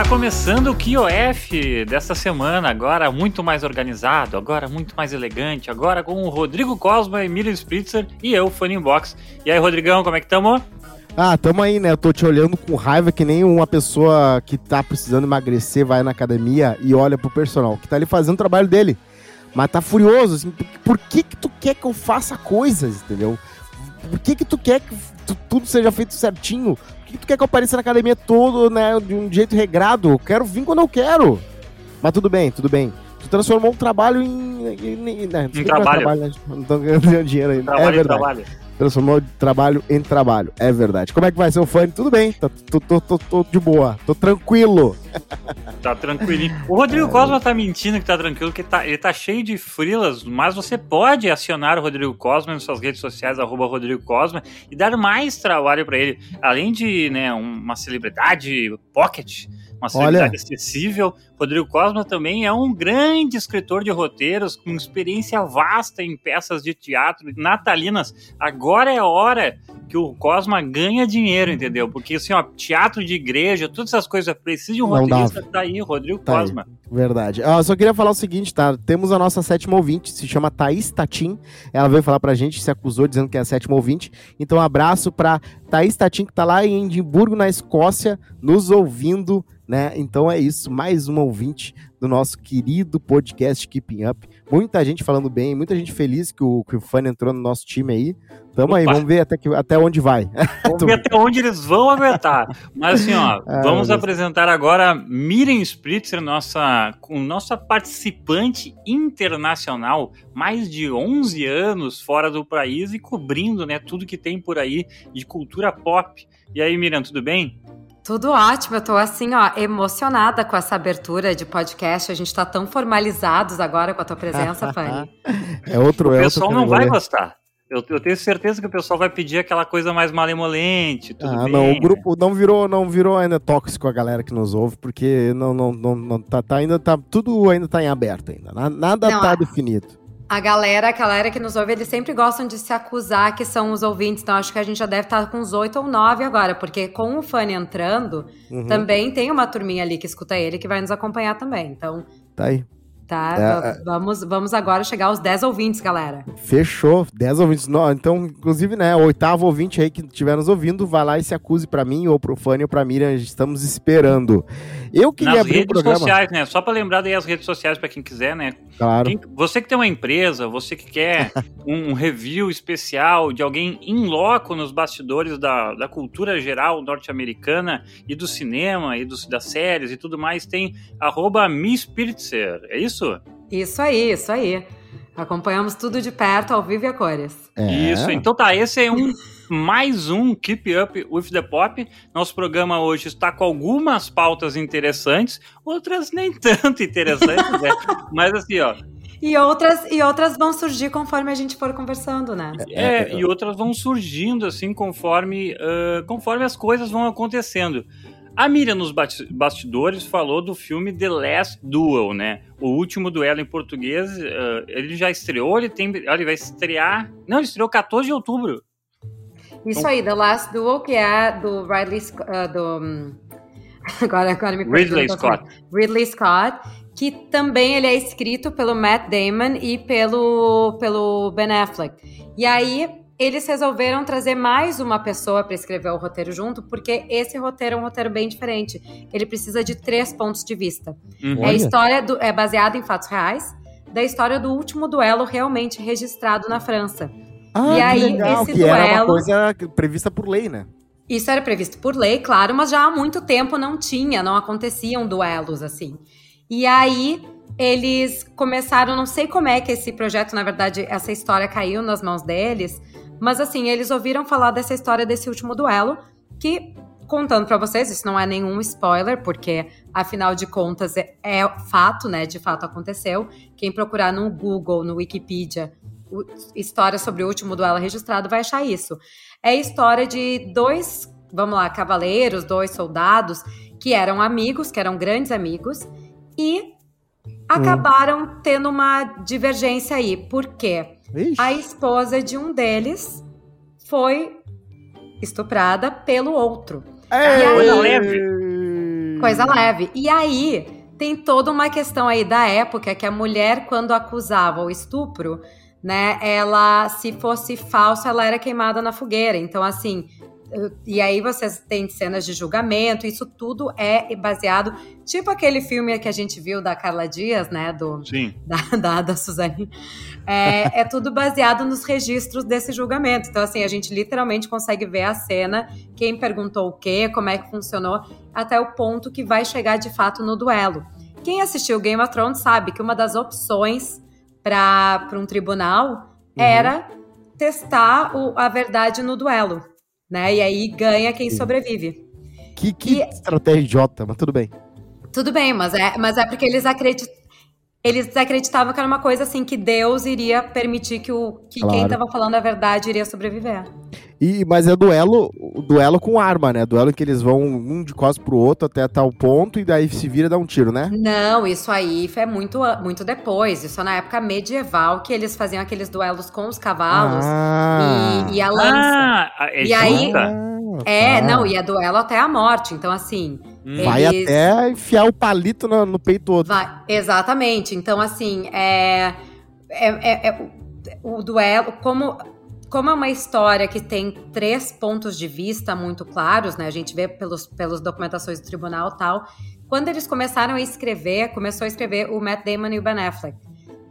Está começando o KioF desta semana, agora muito mais organizado, agora muito mais elegante, agora com o Rodrigo Cosma, Emílio Spritzer e eu, Funny Box. E aí, Rodrigão, como é que estamos? Ah, tamo aí, né? Eu tô te olhando com raiva que nem uma pessoa que tá precisando emagrecer vai na academia e olha pro personal, que tá ali fazendo o trabalho dele. Mas tá furioso, assim, por que que tu quer que eu faça coisas, entendeu? Por que que tu quer que tudo seja feito certinho? Por que, que tu quer que eu apareça na academia todo, né, de um jeito regrado? Eu quero vir quando eu quero. Mas tudo bem, tudo bem. Tu transformou um trabalho em... em, em, né? em trabalho. trabalho né? Não tô ganhando dinheiro ainda. Trabalho é verdade. Trabalho transformou trabalho em trabalho. É verdade. Como é que vai ser o fã? Tudo bem, tô, tô, tô, tô, tô de boa, tô tranquilo. Tá tranquilinho. O Rodrigo é. Cosma tá mentindo que tá tranquilo, que tá, ele tá cheio de frilas, mas você pode acionar o Rodrigo Cosma nas suas redes sociais, arroba Rodrigo Cosma, e dar mais trabalho para ele. Além de né, uma celebridade pocket, uma celebridade Olha. acessível. Rodrigo Cosma também é um grande escritor de roteiros com experiência vasta em peças de teatro natalinas. Agora é hora que o Cosma ganha dinheiro, entendeu? Porque assim, ó, teatro de igreja, todas essas coisas, precisa de um Não roteirista, dava. tá aí, Rodrigo tá Cosma. Aí. Verdade. Eu só queria falar o seguinte, tá? Temos a nossa sétima ouvinte, se chama Thaís Tatim. Ela veio falar pra gente, se acusou dizendo que é a sétima ouvinte. Então, um abraço pra Thaís Tatim, que tá lá em Edimburgo, na Escócia, nos ouvindo né? Então é isso, mais um ouvinte do nosso querido podcast Keeping Up. Muita gente falando bem, muita gente feliz que o, que o Fã entrou no nosso time aí. Tamo Opa. aí, vamos ver até, que, até onde vai. Vamos ver até onde eles vão aguentar. Mas assim, ó, ah, vamos apresentar agora Miriam Spritzer, nossa, nossa participante internacional, mais de 11 anos fora do país e cobrindo né, tudo que tem por aí de cultura pop. E aí, Miriam, tudo bem? Tudo ótimo, eu tô assim, ó, emocionada com essa abertura de podcast. A gente tá tão formalizados agora com a tua presença, Fanny. é outro, o é pessoal não vai gostar. Eu, eu, tenho certeza que o pessoal vai pedir aquela coisa mais malemolente, tudo ah, bem. não, o grupo não virou, não virou ainda tóxico a galera que nos ouve, porque não, não, não, não tá, tá ainda tá tudo ainda tá em aberto ainda. Nada não, tá definido. A galera, a galera que nos ouve, eles sempre gostam de se acusar que são os ouvintes. Então, acho que a gente já deve estar com uns oito ou nove agora, porque com o Fanny entrando, uhum. também tem uma turminha ali que escuta ele que vai nos acompanhar também. Então. Tá aí. Tá, é, é, vamos, vamos agora chegar aos 10 ouvintes, galera. Fechou, 10 ouvintes. então, inclusive, né, o oitavo ouvinte aí que estiver nos ouvindo, vai lá e se acuse para mim, ou pro Fanny, ou pra Miriam, estamos esperando. Eu queria Nas abrir redes programa... sociais, né, só para lembrar daí as redes sociais para quem quiser, né. Claro. Quem, você que tem uma empresa, você que quer um review especial de alguém in loco nos bastidores da, da cultura geral norte-americana e do cinema e dos, das séries e tudo mais, tem arroba Spritzer, é isso? Isso? Isso aí, isso aí. Acompanhamos tudo de perto, ao vivo e a cores. É. Isso, então tá, esse é um mais um Keep Up with the Pop. Nosso programa hoje está com algumas pautas interessantes, outras nem tanto interessantes, né? Mas assim, ó, e outras, e outras vão surgir conforme a gente for conversando, né? É, e outras vão surgindo assim conforme, uh, conforme as coisas vão acontecendo. A Miriam nos bastidores falou do filme The Last Duel, né? O último duelo em português. Uh, ele já estreou, ele tem. Ele vai estrear. Não, ele estreou 14 de outubro. Isso então, aí, The Last Duel, que é do Ridley uh, do. Agora, agora me Ridley Scott. Ridley Scott, que também ele é escrito pelo Matt Damon e pelo, pelo Ben Affleck. E aí eles resolveram trazer mais uma pessoa para escrever o roteiro junto, porque esse roteiro é um roteiro bem diferente. Ele precisa de três pontos de vista. Uhum. É a história do, é baseada em fatos reais da história do último duelo realmente registrado na França. Ah, e aí legal, esse que duelo era uma coisa prevista por lei, né? Isso era previsto por lei, claro, mas já há muito tempo não tinha, não aconteciam duelos assim. E aí eles começaram, não sei como é que esse projeto, na verdade, essa história caiu nas mãos deles, mas assim, eles ouviram falar dessa história desse último duelo, que contando para vocês, isso não é nenhum spoiler, porque afinal de contas é, é, fato, né? De fato aconteceu. Quem procurar no Google, no Wikipedia, o, história sobre o último duelo registrado vai achar isso. É a história de dois, vamos lá, cavaleiros, dois soldados que eram amigos, que eram grandes amigos e hum. acabaram tendo uma divergência aí. Por quê? Ixi. A esposa de um deles foi estuprada pelo outro. Ei, e aí, leve. Coisa leve. E aí, tem toda uma questão aí da época que a mulher, quando acusava o estupro, né, ela, se fosse falso, ela era queimada na fogueira. Então, assim, e aí vocês têm cenas de julgamento, isso tudo é baseado, tipo aquele filme que a gente viu da Carla Dias, né? Do, Sim. Da, da, da Suzane. É, é tudo baseado nos registros desse julgamento. Então, assim, a gente literalmente consegue ver a cena, quem perguntou o quê, como é que funcionou, até o ponto que vai chegar de fato no duelo. Quem assistiu Game of Thrones sabe que uma das opções para um tribunal uhum. era testar o, a verdade no duelo né? E aí ganha quem sobrevive. Que, que e... estratégia idiota, mas tudo bem. Tudo bem, mas é, mas é porque eles acreditam. Eles acreditavam que era uma coisa assim, que Deus iria permitir que, o, que claro. quem estava falando a verdade iria sobreviver. E, mas é duelo, duelo com arma, né? Duelo em que eles vão um de costas pro outro até tal ponto e daí se vira e dá um tiro, né? Não, isso aí é muito, muito depois. Isso é na época medieval que eles faziam aqueles duelos com os cavalos ah. e, e, a lança. Ah, é e aí. é, tá. não, e é duelo até a morte. Então, assim. Hum. Vai até enfiar o palito no, no peito outro. Vai, exatamente. Então, assim, é, é, é, é o duelo, como como é uma história que tem três pontos de vista muito claros, né? A gente vê pelos, pelas documentações do tribunal e tal. Quando eles começaram a escrever, começou a escrever o Matt Damon e o Ben Affleck.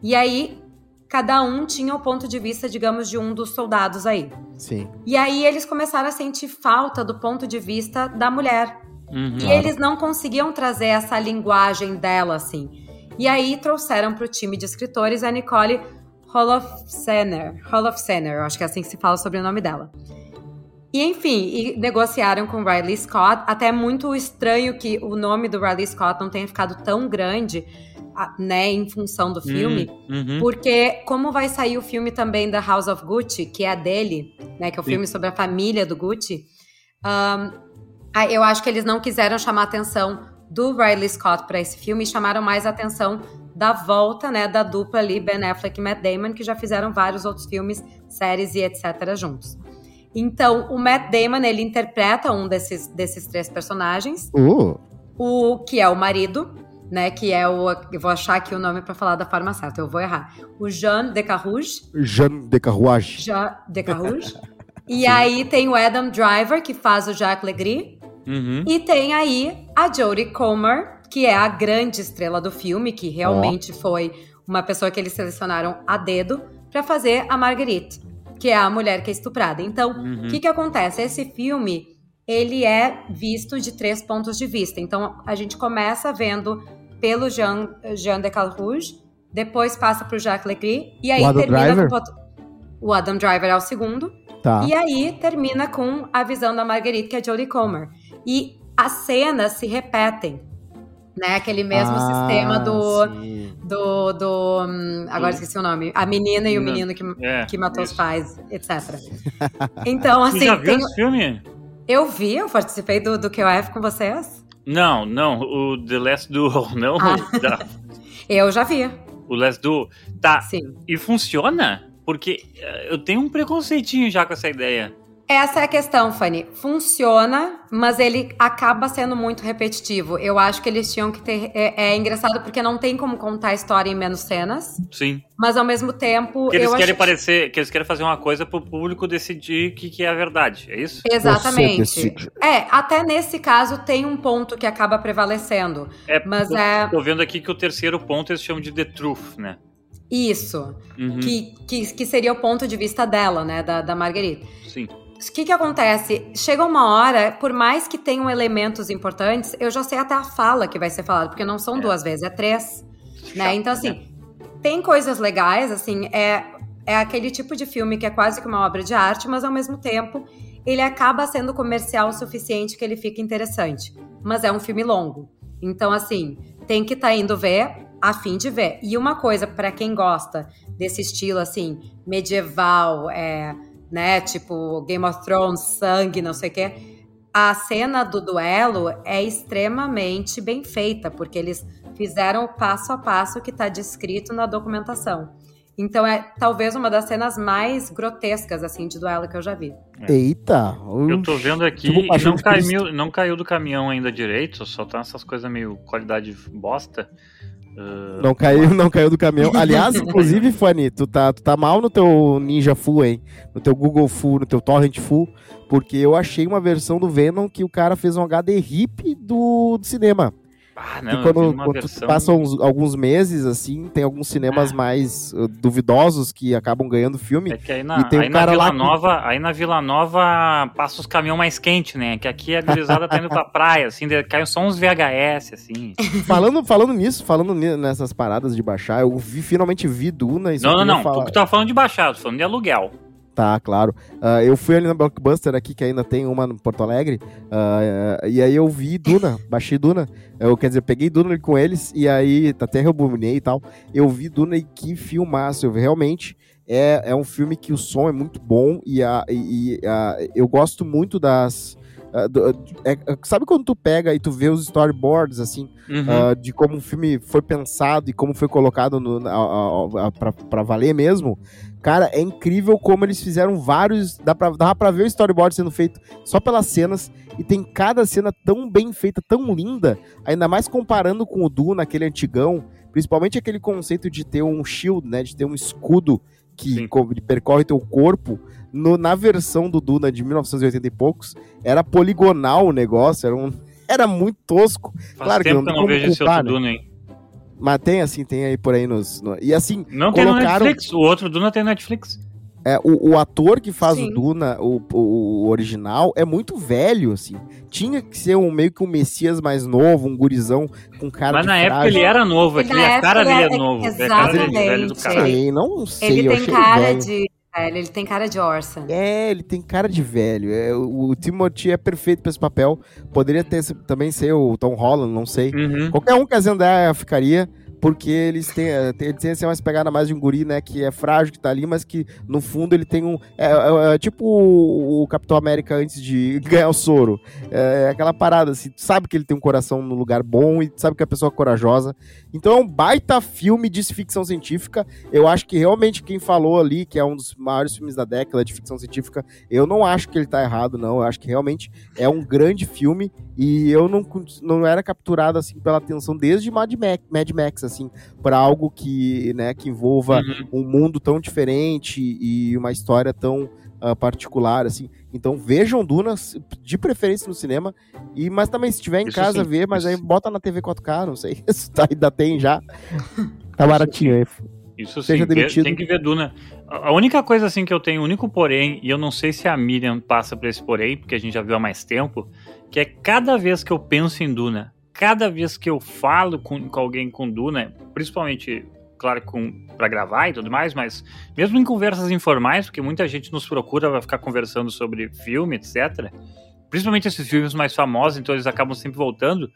E aí, cada um tinha o ponto de vista, digamos, de um dos soldados aí. Sim. E aí eles começaram a sentir falta do ponto de vista da mulher. Uhum. E eles não conseguiam trazer essa linguagem dela, assim. E aí trouxeram para o time de escritores a Nicole Holofcener. Holofcener, acho que é assim que se fala sobre o nome dela. E enfim, e negociaram com Riley Scott. Até é muito estranho que o nome do Riley Scott não tenha ficado tão grande, né, em função do filme, hum, uhum. porque como vai sair o filme também da House of Gucci, que é a dele, né, que é o Sim. filme sobre a família do Gucci, um, eu acho que eles não quiseram chamar a atenção do Riley Scott para esse filme e chamaram mais a atenção da volta, né, da dupla ali, Ben Affleck e Matt Damon, que já fizeram vários outros filmes, séries e etc. juntos. Então, o Matt Damon, ele interpreta um desses, desses três personagens. Uh. O que é o marido, né, que é o... Eu vou achar aqui o nome para falar da forma certa, eu vou errar. O Jean de Carrouge. Jean de Carrouage. Jean de Carrouge. e aí tem o Adam Driver, que faz o Jacques Legris. Uhum. E tem aí a Jodie Comer, que é a grande estrela do filme, que realmente oh. foi uma pessoa que eles selecionaram a dedo para fazer a Marguerite, que é a mulher que é estuprada. Então, o uhum. que que acontece? Esse filme, ele é visto de três pontos de vista. Então, a gente começa vendo pelo Jean, Jean de Calrouge, depois passa pro Jacques Legris, e aí termina Driver? com o Adam Driver é o segundo. Tá. E aí termina com a visão da Marguerite, que é Jodie Comer. E as cenas se repetem né? Aquele mesmo ah, sistema do, do, do. Hum, agora esqueci o nome. A menina e o menino que, é, que matou isso. os pais, etc. Então, assim. Você já viu tem... esse filme? Eu vi, eu participei do, do QF com vocês. Não, não, o The Last Duel, não. Ah. Da... eu já vi. O Last Duel. Tá. Sim. E funciona? Porque eh, eu tenho um preconceitinho já com essa ideia. Essa é a questão, Fanny. Funciona, mas ele acaba sendo muito repetitivo. Eu acho que eles tinham que ter. É, é engraçado porque não tem como contar a história em menos cenas. Sim. Mas ao mesmo tempo. Que eles querem acho... parecer. Que eles querem fazer uma coisa pro público decidir o que, que é a verdade. É isso? Exatamente. É, até nesse caso tem um ponto que acaba prevalecendo. É, mas tô, é. Tô vendo aqui que o terceiro ponto eles chamam de The Truth, né? Isso. Uhum. Que, que, que seria o ponto de vista dela, né? Da, da Marguerite. Sim. O que que acontece? Chega uma hora, por mais que tenham elementos importantes, eu já sei até a fala que vai ser falada, porque não são é. duas vezes, é três. né? Então, assim, né? tem coisas legais, assim, é, é aquele tipo de filme que é quase que uma obra de arte, mas ao mesmo tempo ele acaba sendo comercial o suficiente que ele fica interessante. Mas é um filme longo. Então, assim, tem que estar tá indo ver a fim de ver. E uma coisa, para quem gosta desse estilo, assim, medieval, é né? Tipo Game of Thrones, sangue, não sei o quê. A cena do duelo é extremamente bem feita, porque eles fizeram o passo a passo que está descrito na documentação. Então é talvez uma das cenas mais grotescas, assim, de duelo que eu já vi. É. Eita! Eu tô vendo aqui e não caiu, não caiu do caminhão ainda direito, só tá essas coisas meio qualidade bosta. Uh... Não caiu, não caiu do caminhão. Aliás, inclusive, Fanny, tu tá, tu tá mal no teu Ninja Full, hein? No teu Google Full, no teu Torrent Full, porque eu achei uma versão do Venom que o cara fez um HD RIP do, do cinema. Ah, não, e quando, quando versão... passam alguns meses, assim, tem alguns cinemas ah. mais uh, duvidosos que acabam ganhando filme. É que aí na, e tem aí um cara Vila lá Nova, que... aí na Vila Nova passa os caminhões mais quentes, né? Que aqui a gurizada tá indo pra praia, assim, caiu só uns VHS, assim. falando, falando nisso, falando nessas paradas de baixar, eu vi, finalmente vi Duna. não, não, não. Falar... Tu tá falando de baixar, tô falando de aluguel. Tá, claro. Uh, eu fui ali na Blockbuster aqui, que ainda tem uma no Porto Alegre, uh, e aí eu vi Duna, baixei Duna. Eu, quer dizer, peguei Duna com eles, e aí até rebobinei e tal. Eu vi Duna e que filmaço. Eu realmente é, é um filme que o som é muito bom e, a, e a, eu gosto muito das. Uh, é, sabe quando tu pega e tu vê os storyboards, assim, uhum. uh, de como o filme foi pensado e como foi colocado no, pra, pra valer mesmo? Cara, é incrível como eles fizeram vários. Dá pra, dá pra ver o storyboard sendo feito só pelas cenas. E tem cada cena tão bem feita, tão linda. Ainda mais comparando com o Duna, aquele antigão. Principalmente aquele conceito de ter um shield, né? De ter um escudo que percorre teu corpo. No, na versão do Duna de 1980 e poucos, era poligonal o negócio. Era, um, era muito tosco. Faz claro tempo que não, não vejo culpar, esse outro né? Duna, hein? Mas tem, assim, tem aí por aí nos. No... E assim. Não colocaram... tem no Netflix. O outro Duna tem Netflix. É, o, o ator que faz Sim. o Duna, o, o, o, original, é muito velho, assim. Tinha que ser um meio que um Messias mais novo, um gurizão com cara Mas de na frágil. época ele era novo, aquele, a cara dele é, é novo. Exatamente. É velho do cara. Sei, não sei. Ele tem cara de velho, ele tem cara de Orson. É, ele tem cara de velho. É, o, o Timothy é perfeito pra esse papel. Poderia ter também ser o Tom Holland, não sei. Uhum. Qualquer um que a Zendaya ficaria porque eles têm, eh, eles têm assim, mais pegada mais de um guri, né, que é frágil, que tá ali, mas que no fundo ele tem um. É, é, é tipo o, o, Capitão América antes de ganhar o soro. É, é, aquela parada, assim, sabe que ele tem um coração no lugar bom e sabe que é uma pessoa corajosa. Então é um baita filme de ficção científica. Eu acho que realmente quem falou ali, que é um dos maiores filmes da década de ficção científica, eu não acho que ele tá errado, não. Eu acho que realmente é um grande filme e eu não, não era capturado assim pela atenção desde Mad Max, Mad Max assim, para algo que, né, que envolva uhum. um mundo tão diferente e uma história tão uh, particular, assim. Então vejam Dunas, de preferência no cinema, e mas também se tiver em isso casa sim, ver, mas isso. aí bota na TV 4K, não sei, se tá, ainda tem já. Tá baratinho aí. Isso sim, demitido. tem que ver Duna. A única coisa assim que eu tenho, o único porém, e eu não sei se a Miriam passa por esse porém, porque a gente já viu há mais tempo, que é cada vez que eu penso em Duna, cada vez que eu falo com, com alguém com Duna, principalmente, claro, para gravar e tudo mais, mas mesmo em conversas informais, porque muita gente nos procura vai ficar conversando sobre filme, etc. Principalmente esses filmes mais famosos, então eles acabam sempre voltando.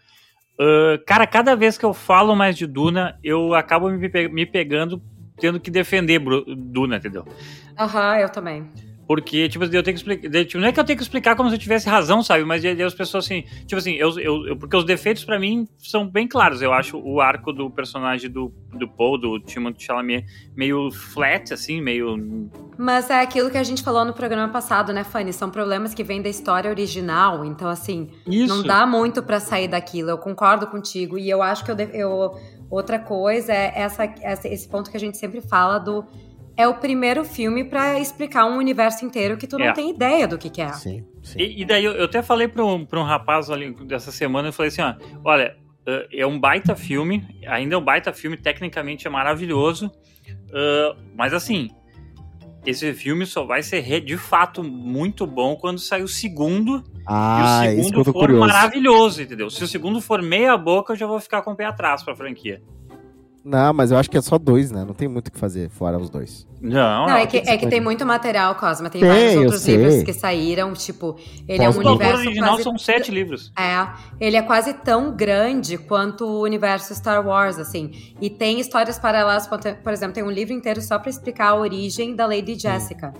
Uh, cara, cada vez que eu falo mais de Duna, eu acabo me, pe me pegando tendo que defender Duna, entendeu? Aham, uhum, eu também. Porque, tipo, eu tenho que explicar. Tipo, não é que eu tenho que explicar como se eu tivesse razão, sabe? Mas as pessoas assim. Tipo assim, eu, eu, porque os defeitos para mim são bem claros. Eu acho o arco do personagem do, do Paul, do Timothée Chalamet, meio flat, assim, meio. Mas é aquilo que a gente falou no programa passado, né, Fanny? São problemas que vêm da história original. Então, assim, Isso. não dá muito para sair daquilo. Eu concordo contigo. E eu acho que eu, eu outra coisa é essa, esse ponto que a gente sempre fala do é o primeiro filme para explicar um universo inteiro que tu não é. tem ideia do que, que é. Sim, sim. E, e, daí eu, eu, até falei para um, pra um rapaz ali dessa semana, eu falei assim, ó, olha, uh, é um baita filme, ainda é um baita filme, tecnicamente é maravilhoso, uh, mas assim, esse filme só vai ser de fato muito bom quando sair o segundo. Ah, e o segundo for curioso. maravilhoso, entendeu? Se o segundo for meia boca, eu já vou ficar com o pé atrás pra franquia. Não, mas eu acho que é só dois, né? Não tem muito o que fazer fora os dois. Não, não, é que, é que tem muito material, Cosma. Tem, tem vários outros livros que saíram, tipo, ele é um universo. O original quase... são sete livros. É, ele é quase tão grande quanto o universo Star Wars, assim. E tem histórias paralelas, por exemplo, tem um livro inteiro só para explicar a origem da Lady Jessica.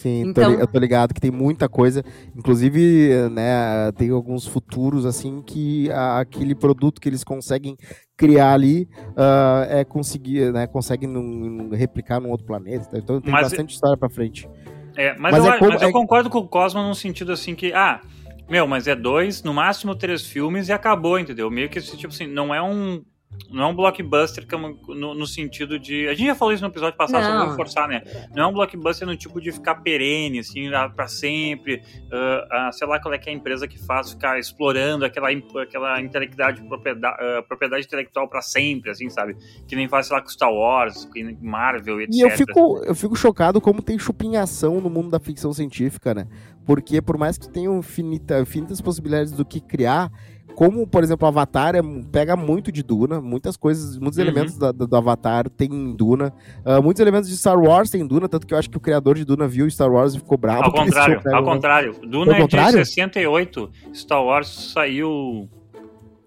Sim, Então- eu tô ligado que tem muita coisa. Inclusive, né, tem alguns futuros, assim, que a- aquele produto que eles conseguem criar ali ah, é conseguir, né, conseguem num- num- replicar num outro planeta. tá? Então tem Mas- bastante história pra frente. É, mas, Mas eu, é como- mas eu é- concordo com o Cosmo num sentido assim que, ah, meu, mas é dois, no máximo três filmes e acabou, entendeu? Meio que esse tipo assim, não é um. Não é um blockbuster como no, no sentido de. A gente já falou isso no episódio passado, só Não. vou reforçar, né? Não é um blockbuster no tipo de ficar perene, assim, pra sempre. ah, ah, sei lá qual é que é a empresa que faz ficar explorando aquela, aquela intelectualidade, propriedade, ah, propriedade intelectual pra sempre, assim, sabe? Que nem faz, sei lá, com Star Wars, com Marvel, etc. E eu fico, eu fico chocado como tem chupinhação no mundo da ficção científica, né? Porque por mais que tenha infinita, infinitas possibilidades do que criar, como, por exemplo, Avatar é- pega muito de Duna, muitas coisas, muitos Uhum. elementos da- da- do Avatar tem em Duna, ah, muitos elementos de Star Wars tem em Duna, tanto que eu acho que o criador de Duna viu Star Wars e ficou bravo. Ao contrário, ao contrário. Duna Ao é contrário? de 68. Star Wars saiu.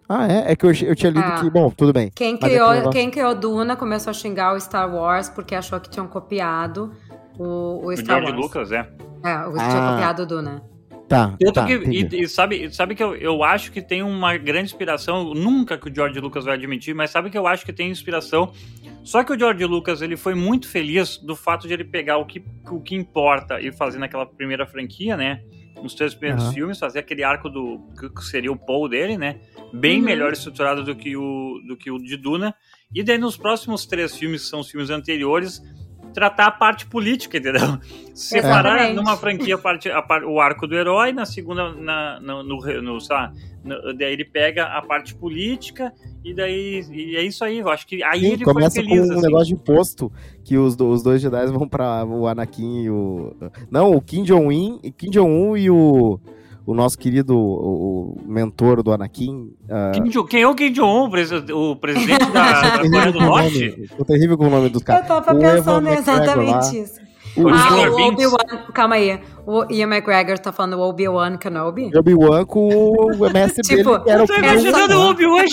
Ah, é? É que eu, eu tinha lido Ah. que, bom, tudo bem. Quem Mas é criou, que o quem criou Duna começou a xingar o Star Wars porque achou que tinham copiado o, o O Star George Wars. Lucas, é. É, o- tinha Ah. copiado o Duna. Tá, Tanto tá, que, e, e sabe, sabe que eu, eu acho que tem uma grande inspiração, nunca que o George Lucas vai admitir, mas sabe que eu acho que tem inspiração. Só que o George Lucas ele foi muito feliz do fato de ele pegar o que, o que importa e fazer naquela primeira franquia, né? Nos três primeiros Aham. filmes, fazer aquele arco do que seria o Paul dele, né? Bem Uhum. melhor estruturado do que, o, do que o de Duna. E daí nos próximos três filmes, que são os filmes anteriores, tratar a parte política, entendeu? Separar numa franquia a parte, a par- o arco do herói, na segunda, na, no, no, no, lá, no- daí ele pega a parte política e daí e é isso aí. Eu acho que aí Sim, ele foi começa feliz. com um assim. negócio de imposto que os, os dois Jedi vão pra o Anakin e o. Não, o Kim Jong-un Kim Jong e o, o nosso querido o, o mentor do Anakin. Kim Jo- Quem é o Kim Jong-un, o presi- o presidente da, da Coreia do o Norte? nome- Tô terrível com o nome dos Eu caras. tava O pensando exatamente isso. O Ah, o. Obi-Wan, calma aí. O Ian McGregor tá falando o Obi-Wan Kenobi? Obi-Wan com o mestre Tipo, dele, que era o Eu tô Kim imaginando o. Obi-Wan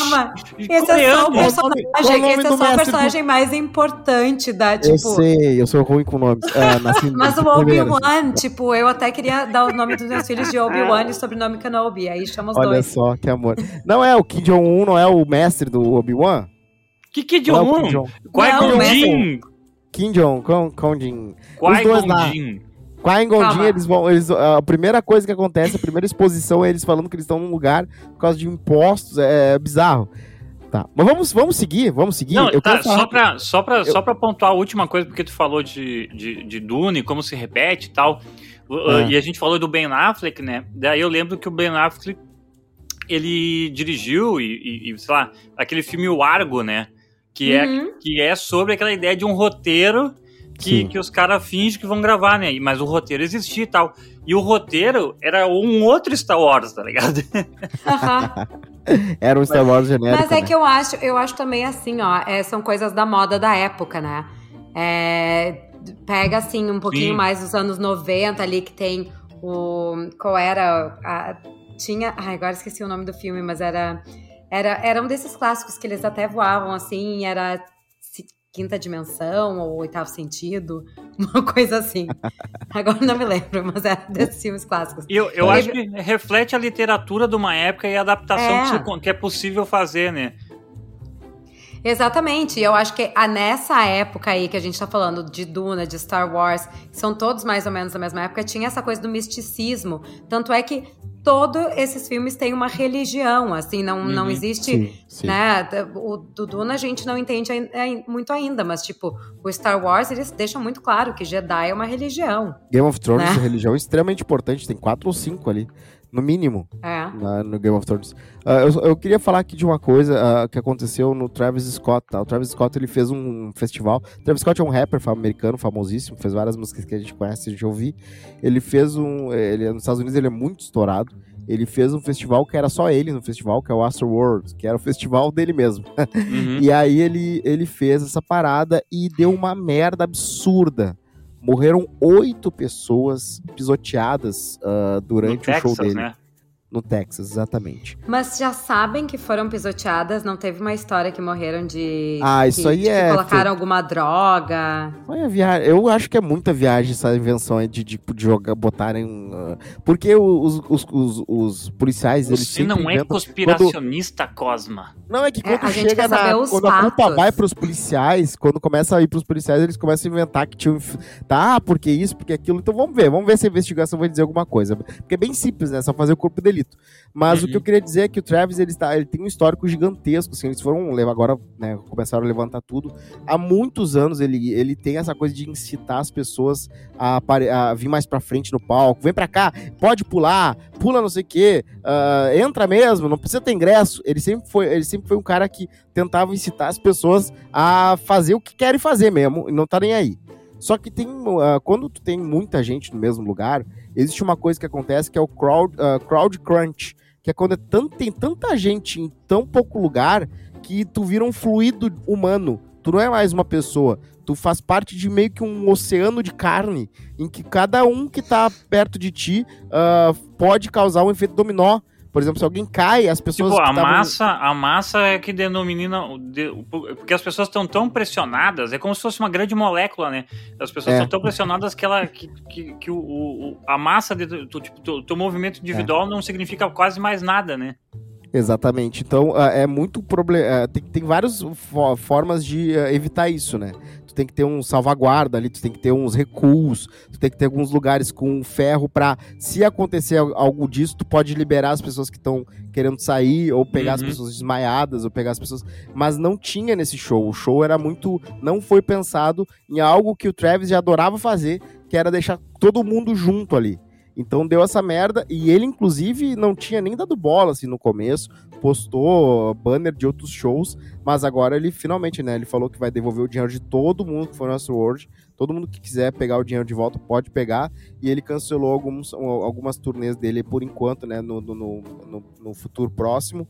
Esse é só o personagem, esse é só o personagem mais importante da, Eu tipo... sei, eu sou ruim com nomes. Nasci- Mas o Obi-Wan, tipo, eu até queria dar o nome dos meus filhos de Obi-Wan e sobrenome Kenobi. Aí chama os Olha dois. só, que amor. Não é o Kim Jong-un, não é o mestre do Obi-Wan? Que Não é Jong-un? Jong- Qui-Gon Jinn. Kim Jong, Kong, Kong Jin. Os dois lá. Qui-Gon eles vão. Eles, a primeira coisa que acontece, a primeira exposição é eles falando que eles estão num lugar por causa de impostos. É, bizarro. Tá. Mas vamos, vamos seguir, vamos seguir. Não, eu tá, só, pra, só, pra, só pra pontuar a última coisa, porque tu falou de, de, de Dune, como se repete e tal. É. E a gente falou do Ben Affleck, né? Daí eu lembro que o Ben Affleck ele dirigiu e, e- e, sei lá, aquele filme O Argo, né? Que, é, Uhum. que é sobre aquela ideia de um roteiro que, Sim. que os caras fingem que vão gravar, né? Mas o roteiro existia e tal. E o roteiro era um outro Star Wars, tá ligado? Aham. Era um Star Wars genérico. Mas é né? que eu acho, eu acho também assim, ó, é, são coisas da moda da época, né? É, pega assim um pouquinho Sim. mais dos anos 90 ali que tem o qual era a, tinha, ai, agora esqueci o nome do filme, mas era era era um desses clássicos que eles até voavam assim, era quinta dimensão ou oitavo sentido, uma coisa assim. Agora não me lembro, mas era desses filmes clássicos. Eu, eu acho que reflete a literatura de uma época e a adaptação É. que é possível fazer, né? Exatamente, eu acho que a, nessa época aí que a gente tá falando de Duna, de Star Wars, são todos mais ou menos da mesma época, tinha essa coisa do misticismo. Tanto é que todos esses filmes têm uma religião, assim, não, não Uhum, existe. Sim, sim. Né? O do Duna a gente não entende muito ainda, mas tipo, o Star Wars eles deixam muito claro que Jedi é uma religião. Game of Thrones Né? é religião extremamente importante, tem quatro ou cinco ali, no mínimo. É. na- no Game of Thrones. Ah, eu, eu queria falar aqui de uma coisa ah, que aconteceu no Travis Scott. Tá? O Travis Scott ele fez um festival. O Travis Scott é um rapper americano famosíssimo, fez várias músicas que a gente conhece, a gente ouviu. Ele fez um, ele nos Estados Unidos ele é muito estourado. Ele fez um festival que era só ele no festival, que é o Astro World, que era o festival dele mesmo. Uhum. E aí ele, ele fez essa parada e deu uma merda absurda. Morreram oito pessoas pisoteadas No durante o show Texas, dele. né? No Texas, exatamente. Mas já sabem que foram pisoteadas, não teve uma história que morreram de. Ah, isso que, aí de que é- colocaram alguma droga. Olha, viagem. Eu acho que é muita viagem essa invenção aí de, de, de jogar, botarem. uh, porque os, os, os, os policiais, eles Você sempre não é conspiracionista, Cosma. Não, é que É, quando a gente chega na. os Quando a culpa fatos. vai pros policiais, quando começa a ir pros policiais, eles começam a inventar que tinham. Tá, porque isso, porque aquilo. Então vamos ver, vamos ver se a investigação vai dizer alguma coisa. Porque é bem simples, né? Só fazer o corpo de Mas o que Uhum. eu queria dizer é que o Travis ele, está, ele tem um histórico gigantesco. Assim, eles foram agora, né? Começaram a levantar tudo. Há muitos anos ele, ele tem essa coisa de incitar as pessoas a, a vir mais pra frente no palco. Vem pra cá, pode pular, pula não sei o quê, ah, entra mesmo, não precisa ter ingresso. Ele sempre, foi, ele sempre foi um cara que tentava incitar as pessoas a fazer o que querem fazer mesmo, e não tá nem aí. Só que tem, ah, quando tu tem muita gente no mesmo lugar, existe uma coisa que acontece que é o crowd, ah, crowd crunch, que é quando é tan- tem tanta gente em tão pouco lugar que tu vira um fluido humano. Tu não é mais uma pessoa, tu faz parte de meio que um oceano de carne, em que cada um que tá perto de ti ah, pode causar um efeito dominó. Por exemplo, se alguém cai, as pessoas. Tipo, a tavam- massa, a massa é que denomina. Porque as pessoas estão tão pressionadas, é como se fosse uma grande molécula, né? As pessoas É. estão tão pressionadas que ela. que, que, que o, o- a massa tu, tipo, teu, movimento individual É. não significa quase mais nada, né? Exatamente. Então, ah, é muito problema. tem, tem várias fo- formas de ah, evitar isso, né? Tu tem que ter um salvaguarda ali, tu tem que ter uns recuos, tu tem que ter alguns lugares com ferro pra, se acontecer al- algo disso, tu pode liberar as pessoas que estão querendo sair, ou pegar as Uhum. pessoas desmaiadas, ou pegar as pessoas. Mas não tinha nesse show. O show era muito. Não foi pensado em algo que o Travis já adorava fazer, que era deixar todo mundo junto ali. Então deu essa merda e ele, inclusive, não tinha nem dado bola assim no começo, postou banner de outros shows, mas agora ele finalmente, né? Ele falou que vai devolver o dinheiro de todo mundo que foi no World. Todo mundo que quiser pegar o dinheiro de volta pode pegar. E ele cancelou alguns, algumas turnês dele por enquanto, né? No, no, no, no futuro próximo.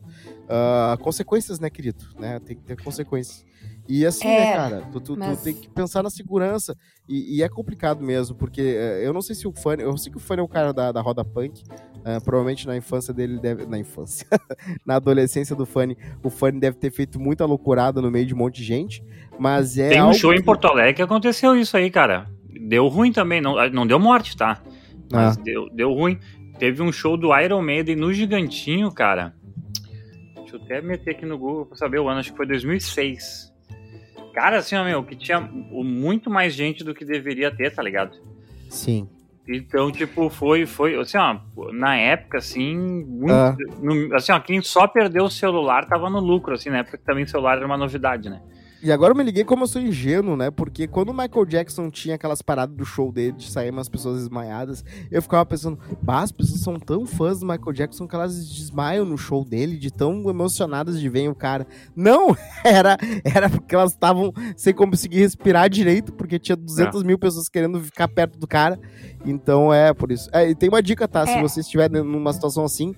Ah, consequências, né, querido? Né? Tem que ter consequências. E assim, É, né, cara? Tu, tu- tu mas- tem que pensar na segurança. E, e é complicado mesmo, porque eh, eu não sei se o Fanny. Eu sei que o Fanny é o cara da, da roda punk. eh, provavelmente na infância dele ele deve. Na infância. na adolescência do Fanny, o Fanny deve ter feito muita loucurada no meio de um monte de gente. Mas é. Tem um show em que- Porto Alegre que aconteceu isso aí, cara. Deu ruim também, não, não deu morte, tá? Mas Ah. deu, deu ruim. Teve um show do Iron Maiden no Gigantinho, cara. Deixa eu até meter aqui no Google pra saber o ano, acho que foi 2006. Cara, assim, ó, meu, que tinha muito mais gente do que deveria ter, tá ligado? Sim. Então, tipo, foi, foi, assim, ó, na época, assim, muito, Ah. no- assim, ó, quem só perdeu o celular tava no lucro, assim, na época que também o celular era uma novidade, né? E agora eu me liguei como eu sou ingênuo, né? Porque quando o Michael Jackson tinha aquelas paradas do show dele de sair umas pessoas desmaiadas, eu ficava pensando, bah, as pessoas são tão fãs do Michael Jackson que elas desmaiam no show dele, de tão emocionadas de ver o cara. Não! Era, era porque elas estavam sem conseguir respirar direito, porque tinha 200 mil pessoas querendo ficar perto do cara. Então é por isso. É, e tem uma dica, tá? Se É. você estiver numa situação assim,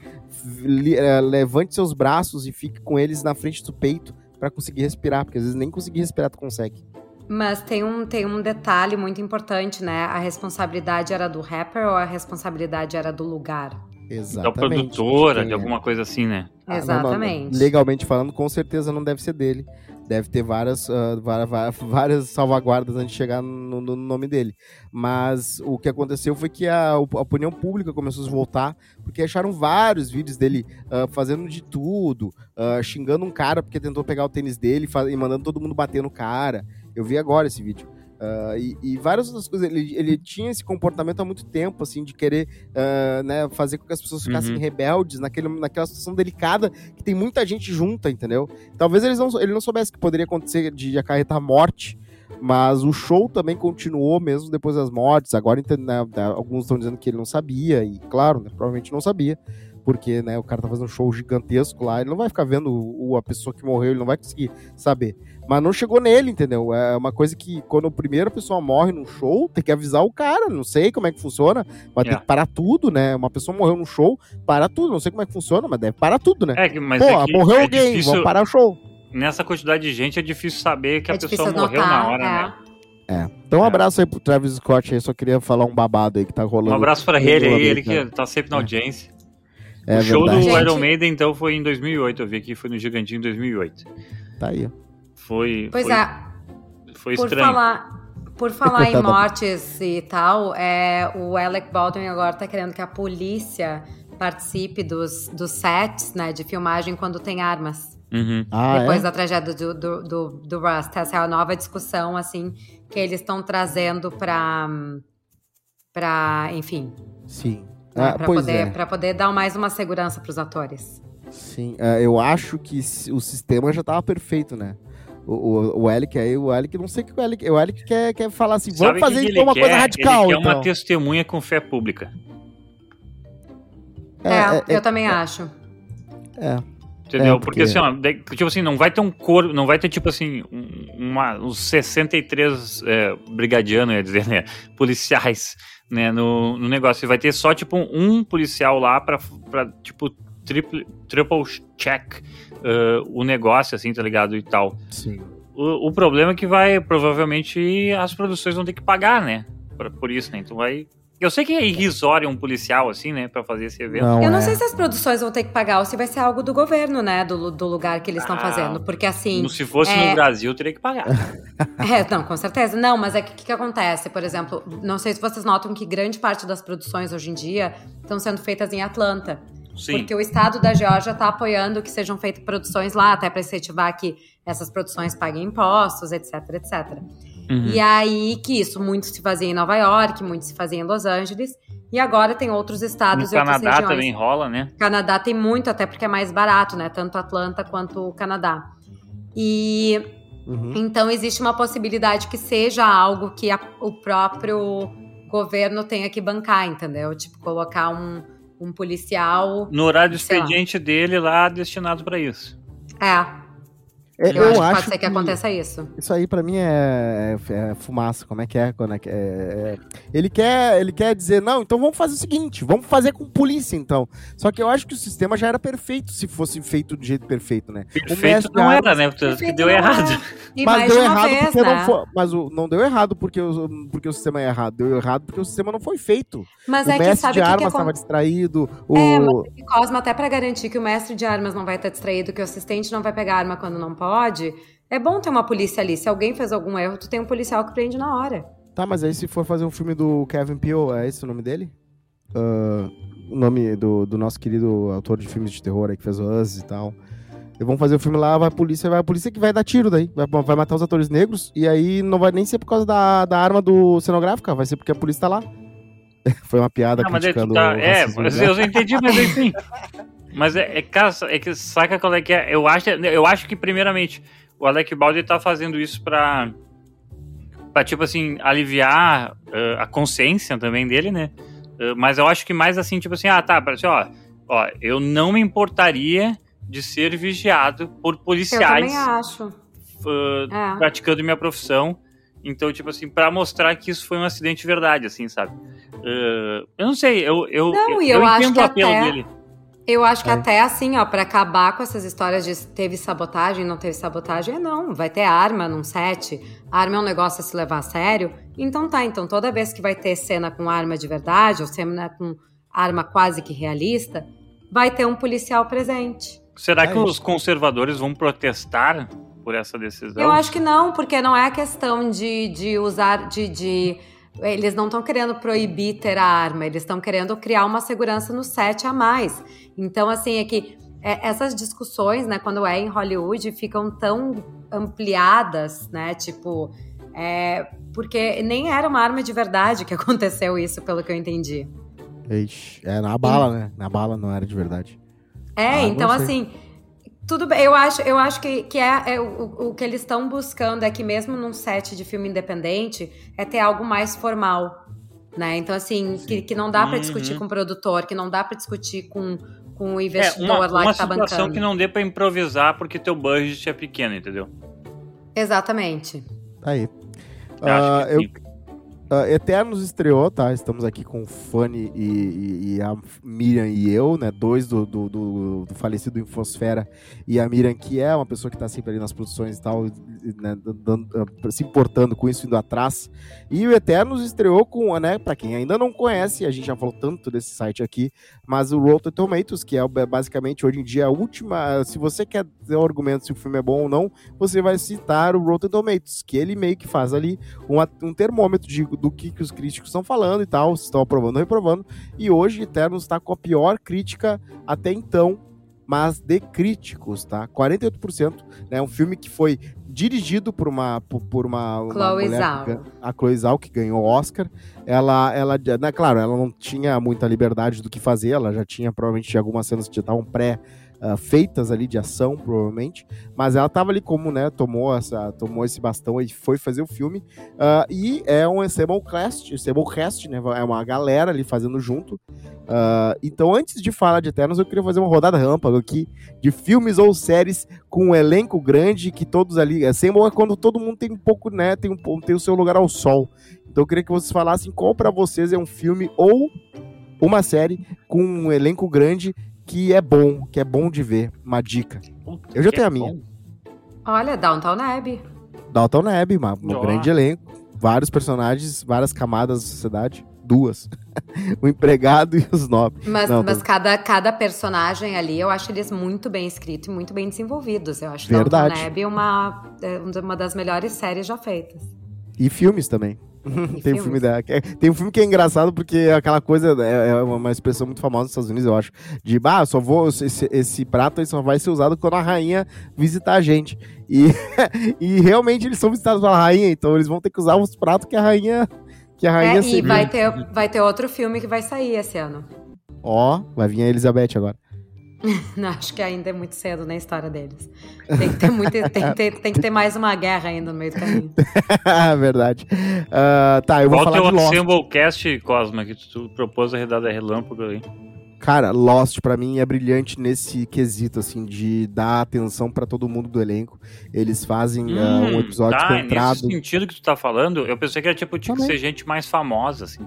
eh, levante seus braços e fique com eles na frente do peito pra conseguir respirar, porque às vezes nem conseguir respirar tu consegue. Mas tem um, tem um detalhe muito importante, né? A responsabilidade era do rapper ou a responsabilidade era do lugar? Da Exatamente. produtora, Quem de alguma coisa assim, né? Ah, não, não, não. Exatamente. Legalmente falando, com certeza não deve ser dele. Deve ter várias, ah, va- va- várias salvaguardas antes de chegar no, no nome dele. Mas o que aconteceu foi que a, a opinião pública começou a voltar, porque acharam vários vídeos dele ah, fazendo de tudo, ah, xingando um cara porque tentou pegar o tênis dele e mandando todo mundo bater no cara. Eu vi agora esse vídeo. Ah, e, e várias outras coisas. Ele, ele tinha esse comportamento há muito tempo, assim, de querer ah, né, fazer com que as pessoas ficassem Uhum. rebeldes naquele, naquela situação delicada que tem muita gente junta, entendeu? Talvez eles não, ele não soubesse que poderia acontecer de acarretar morte, mas o show também continuou mesmo depois das mortes. Agora né, alguns estão dizendo que ele não sabia, e claro, né, provavelmente não sabia. Porque né, o cara tá fazendo um show gigantesco lá, ele não vai ficar vendo o, a pessoa que morreu, ele não vai conseguir saber. Mas não chegou nele, entendeu? É uma coisa que quando a primeira pessoa morre num show, tem que avisar o cara. Não sei como é que funciona, mas tem É. que parar tudo, né? Uma pessoa morreu num show, para tudo. Não sei como é que funciona, mas deve parar tudo, né? É, que- mas Pô, é que morreu é alguém, difícil- vamos parar o show. Nessa quantidade de gente é difícil saber que é a difícil pessoa morreu notar, na hora, é. né? É. Então um É. abraço aí pro Travis Scott aí, só queria falar um babado aí que tá rolando. Um abraço pra ele aí, ele que Americano. tá sempre na É. audiência. É o show verdade. do Iron Maiden, então, foi em 2008. Eu vi aqui, foi no Gigantinho em 2008. Tá aí, ó. Foi, Pois foi, é, foi por estranho. falar, por falar em Coitada. mortes e tal, é, o Alec Baldwin agora tá querendo que a polícia participe dos, dos sets, né, de filmagem quando tem armas. Uhum. Ah, depois é? da tragédia do, do, do, do Rust. Essa é a nova discussão, assim, que eles estão trazendo pra, pra enfim, Sim. Né, Ah, pra, pois poder, é. poder dar mais uma segurança pros atores. Sim, é, eu acho que o sistema já tava perfeito, né? O, o, o Alec aí, o Alec, não sei o que o Alec, o Alec quer, quer falar assim, Sabe vamos o fazer que que então uma coisa quer? radical, Ele quer uma então. testemunha com fé pública. É, É, é, eu também acho. é. Entendeu? É, porque... porque- assim, ó, de- tipo assim, não vai ter um corpo, não vai ter, tipo assim, um- uma, uns 63 é, brigadianos, ia dizer, né? Policiais, né, no, no negócio. Vai ter só, tipo, um policial lá pra, pra tipo, triple, triple check uh, o negócio, assim, tá ligado? E tal. Sim. O, o problema é que vai, provavelmente, as produções vão ter que pagar, né? Por, por isso, né? Então vai. Eu sei que é irrisório um policial, assim, né, pra fazer esse evento. Não, Eu não é. sei se as produções vão ter que pagar ou se vai ser algo do governo, né? Do, do lugar que eles estão Ah, fazendo. Porque assim. Se fosse é- no Brasil, teria que pagar. É, não, com certeza. Não, mas é que o que, que acontece? Por exemplo, não sei se vocês notam que grande parte das produções hoje em dia estão sendo feitas em Atlanta. Sim. Porque o estado da Geórgia está apoiando que sejam feitas produções lá, até para incentivar que essas produções paguem impostos, etc, etc. Uhum. E aí que isso, muito se fazia em Nova York, muito se fazia em Los Angeles, e agora tem outros No estados e outras Canadá regiões. também rola, né? Canadá tem muito, até porque é mais barato, né? Tanto Atlanta quanto o Canadá. E Uhum. então existe uma possibilidade que seja algo que a- o próprio governo tenha que bancar, entendeu? Tipo, colocar um, um policial. No horário do Sei lá. expediente dele lá, destinado pra isso. É, É, eu, acho, que pode ser que aconteça isso. Isso aí pra mim é, é- é fumaça, como é que é? Quando é, que é- é- ele, quer, ele quer dizer, não, então vamos fazer o seguinte, vamos fazer com polícia então. Só que eu acho que o sistema já era perfeito se fosse feito do jeito perfeito, né? O Perfeito não era, né? Que Perfeito deu errado. é. E Mas deu errado vez, porque né? não foi. Mas o, não deu errado porque o, porque o sistema é errado. Deu errado porque o sistema não foi feito. Mas o é que mestre sabe de o que, que armas estava distraído. O... É, mas Cosma, até pra garantir que o mestre de armas não vai estar distraído, que o assistente não vai pegar arma quando não pode, é bom ter uma polícia ali. Se alguém fez algum erro, tu tem um policial que prende na hora. Tá, mas aí se for fazer um filme do Kevin Peele, é esse o nome dele? Ah, o nome do, do nosso querido autor de filmes de terror aí que fez o Us e tal. E vão fazer o filme lá, vai a polícia, vai a polícia que vai dar tiro daí. Vai, vai matar os atores negros. E aí não vai nem ser por causa da, da arma do cenográfica, vai ser porque a polícia tá lá. Foi uma piada Não, mas é, que criticando tá, o é, mas né? eu entendi, mas enfim. Mas é, é, cara, é que saca qual é que é? Eu acho, eu acho que, primeiramente, o Alec Baldwin tá fazendo isso pra, pra tipo assim, aliviar eh, a consciência também dele, né? Eh, mas eu acho que mais assim, tipo assim, ah, tá, assim, ó, ó, eu não me importaria de ser vigiado por Eu policiais também acho. eh, É. praticando minha profissão. Então, tipo assim, pra mostrar que isso foi um acidente de verdade, assim, sabe? Eu não sei, eu, eu, Não, eu, eu acho entendo o apelo até- dele. Eu acho que É. até assim, ó, pra acabar com essas histórias de teve sabotagem, não teve sabotagem, é não, vai ter arma num set, arma é um negócio a se levar a sério, então tá, então toda vez que vai ter cena com arma de verdade, ou cena com arma quase que realista, vai ter um policial presente. Será É que isso. os conservadores vão protestar por essa decisão? Eu acho que não, porque não é a questão de, de usar, de, de- Eles não estão querendo proibir ter a arma, eles estão querendo criar uma segurança no set a mais. Então, assim, é que é, essas discussões, né, quando é em Hollywood, ficam tão ampliadas, né? Tipo, é, porque nem era uma arma de verdade que aconteceu isso, pelo que eu entendi. Ixi, é na bala, né? Na bala não era de verdade. É, Ah, então assim, tudo bem. Eu acho, eu acho que, que é, é o, o que eles estão buscando é que mesmo num set de filme independente é ter algo mais formal, né? Então assim, que, que não dá pra Uhum. discutir com o produtor, que não dá pra discutir com, com o É, investidor uma, lá uma que tá situação bancando. que não dê pra improvisar porque teu budget é pequeno, entendeu? Exatamente. Tá aí. Eu acho que eu. Uh, Eternos estreou, tá? Estamos aqui com o Fanny e, e, e, a Miriam e eu, né? Dois do, do, do, do, falecido Infosfera e a Miriam, que é uma pessoa que tá sempre ali nas produções e tal, né? Dando, uh, se importando com isso, indo atrás. E o Eternos estreou com, né? Pra quem ainda não conhece, a gente já falou tanto desse site aqui, mas o Rotten Tomatoes, que é basicamente hoje em dia a última. Se você quer ter um argumento se o filme é bom ou não, você vai citar o Rotten Tomatoes, que ele meio que faz ali um termômetro de do que, que os críticos estão falando e tal, se estão aprovando ou reprovando. E hoje Eternos está com a pior crítica até então, mas de críticos, tá? 48%, né? Um filme que foi dirigido por uma por, por uma, Chloe uma Zhao. Que, a Chloe Zhao que ganhou o Oscar. Ela ela, né, claro, ela não tinha muita liberdade do que fazer, ela já tinha provavelmente algumas cenas que estavam pré uh, feitas ali de ação, provavelmente, mas ela tava ali como, né, tomou, essa, tomou esse bastão e foi fazer o filme, uh, e é um ensemble cast, né, é uma galera ali fazendo junto, uh, então antes de falar de Eternos, eu queria fazer uma rodada rampa aqui de filmes ou séries com um elenco grande, que todos ali, ensemble é quando todo mundo tem um pouco, né, tem, um, tem o seu lugar ao sol, então eu queria que vocês falassem qual para vocês é um filme ou uma série com um elenco grande que é bom, que é bom de ver. Uma dica. Eu já tenho é a minha. Olha, Downtown Abbey. Downtown Abbey, uma, um grande elenco. Vários personagens, várias camadas da sociedade. Duas. o empregado e os nobres. Mas, Não, mas tô... cada, cada personagem ali, eu acho eles muito bem escritos e muito bem desenvolvidos. Eu acho Verdade. Downtown Abbey uma, é, uma das melhores séries já feitas. E filmes também. Tem, um filme da, é, tem um filme que é engraçado porque aquela coisa é, é, uma expressão muito famosa nos Estados Unidos, eu acho. De, bah, só vou. Esse, esse prato só vai ser usado quando a rainha visitar a gente. E, e realmente eles são visitados pela rainha, então eles vão ter que usar os pratos que a rainha. Que a rainha é, e vai ter, vai ter outro filme que vai sair esse ano. Ó, vai vir a Elizabeth agora. Não, acho que ainda é muito cedo na história deles. Tem que ter, muito, tem que ter, tem que ter mais uma guerra ainda no meio do caminho. Verdade. Uh, tá, eu vou Qual falar de Lost. Qual é o Symbolcast, Cosma, que tu propôs a redada relâmpago aí? Cara, Lost para mim é brilhante nesse quesito, assim, de dar atenção para todo mundo do elenco. Eles fazem hum, uh, um episódio tá, centrado... Nesse sentido que tu tá falando, eu pensei que era tipo, tinha que ser gente mais famosa, assim.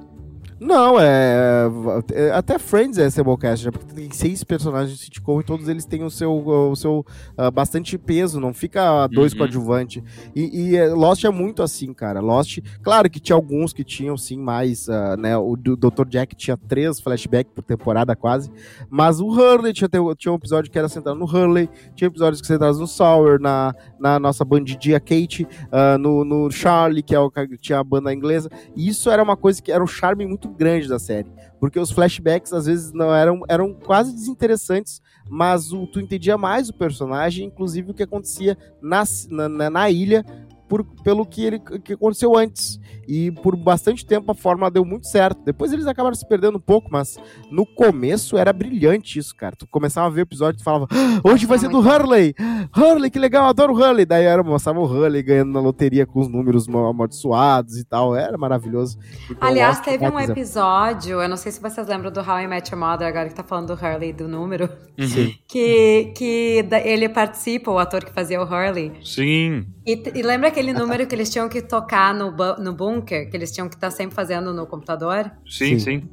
Não, é, é. Até Friends é Sablecast, né? Porque tem seis personagens de sitcom e todos eles têm o seu, o seu uh, bastante peso, não fica dois uhum. coadjuvantes. E, e, é, Lost é muito assim, cara. Lost, claro que tinha alguns que tinham sim mais, uh, né? O Dr. Jack tinha três flashbacks por temporada quase, mas o Hurley tinha, tinha um episódio que era centrado no Hurley, tinha episódios que centrados no Sour, na, na nossa bandidinha Kate, uh, no, no Charlie, que é o que tinha a banda inglesa. E isso era uma coisa que era um charme muito muito grande da série. Porque os flashbacks às vezes não eram, eram quase desinteressantes, mas o, tu entendia mais o personagem, inclusive o que acontecia na, na, na ilha, por, pelo que, ele, que aconteceu antes. E por bastante tempo a forma deu muito certo. Depois eles acabaram se perdendo um pouco, mas no começo era brilhante isso, cara. Tu começava a ver o episódio e falava: ah, hoje vai ser do Hurley! Hurley, que legal, adoro o Hurley! Daí era, mostrava o Hurley ganhando na loteria com os números amaldiçoados e tal. Era maravilhoso. Então, Aliás, teve um episódio, eu não sei se vocês lembram do How I Met Your Mother, agora que tá falando do Hurley do número. Sim. Que, que ele participa, o ator que fazia o Hurley. Sim. E, e lembra aquele número que eles tinham que tocar no, no bunker, que eles tinham que estar tá sempre fazendo no computador? Sim, sim, sim.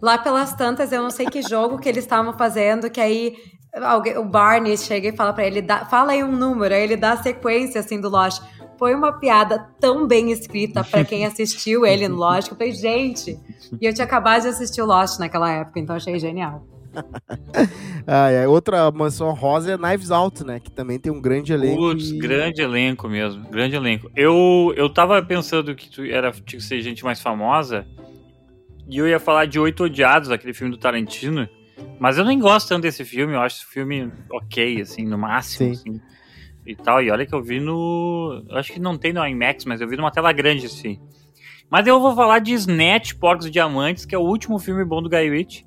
Lá pelas tantas, eu não sei que jogo que eles estavam fazendo, que aí alguém, o Barney chega e fala para ele, dá, fala aí um número, aí ele dá a sequência assim do Lost. Foi uma piada tão bem escrita para quem assistiu ele no Lost, que eu falei, gente. E eu tinha acabado de assistir o Lost naquela época, então achei genial. ah, é. Outra mansão rosa é Knives Out, né? Que também tem um grande elenco. Putz, e... grande elenco mesmo. Grande elenco. Eu, eu tava pensando que tu era, tinha que ser gente mais famosa. E eu ia falar de Oito Odiados, aquele filme do Tarantino. Mas eu nem gosto tanto desse filme. Eu acho esse filme ok, assim, no máximo. Sim. Assim, e tal. E olha que eu vi no. Acho que não tem no IMAX, mas eu vi numa tela grande, assim. Mas eu vou falar de Snatch, Porcos e Diamantes, que é o último filme bom do Guy Ritchie.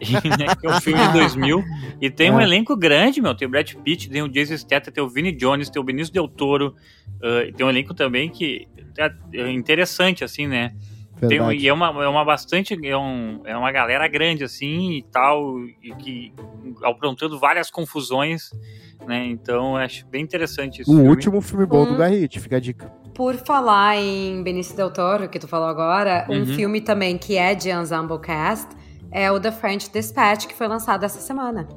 né, que é um filme de 2000. E tem é. um elenco grande, meu. Tem o Brad Pitt, tem o Jason Statham, tem o Vinnie Jones, tem o Benício Del Toro. Uh, tem um elenco também que é interessante, assim, né? Tem um- e é uma, é uma bastante. É, um, é uma galera grande, assim, e tal, e que aprontando várias confusões, né? Então eu acho bem interessante isso. O último filme bom do Um- Garrett, fica a dica. Por falar em Benício Del Toro, que tu falou agora, um Uhum. filme também que é de Ensemble Cast é o The French Dispatch, que foi lançado essa semana.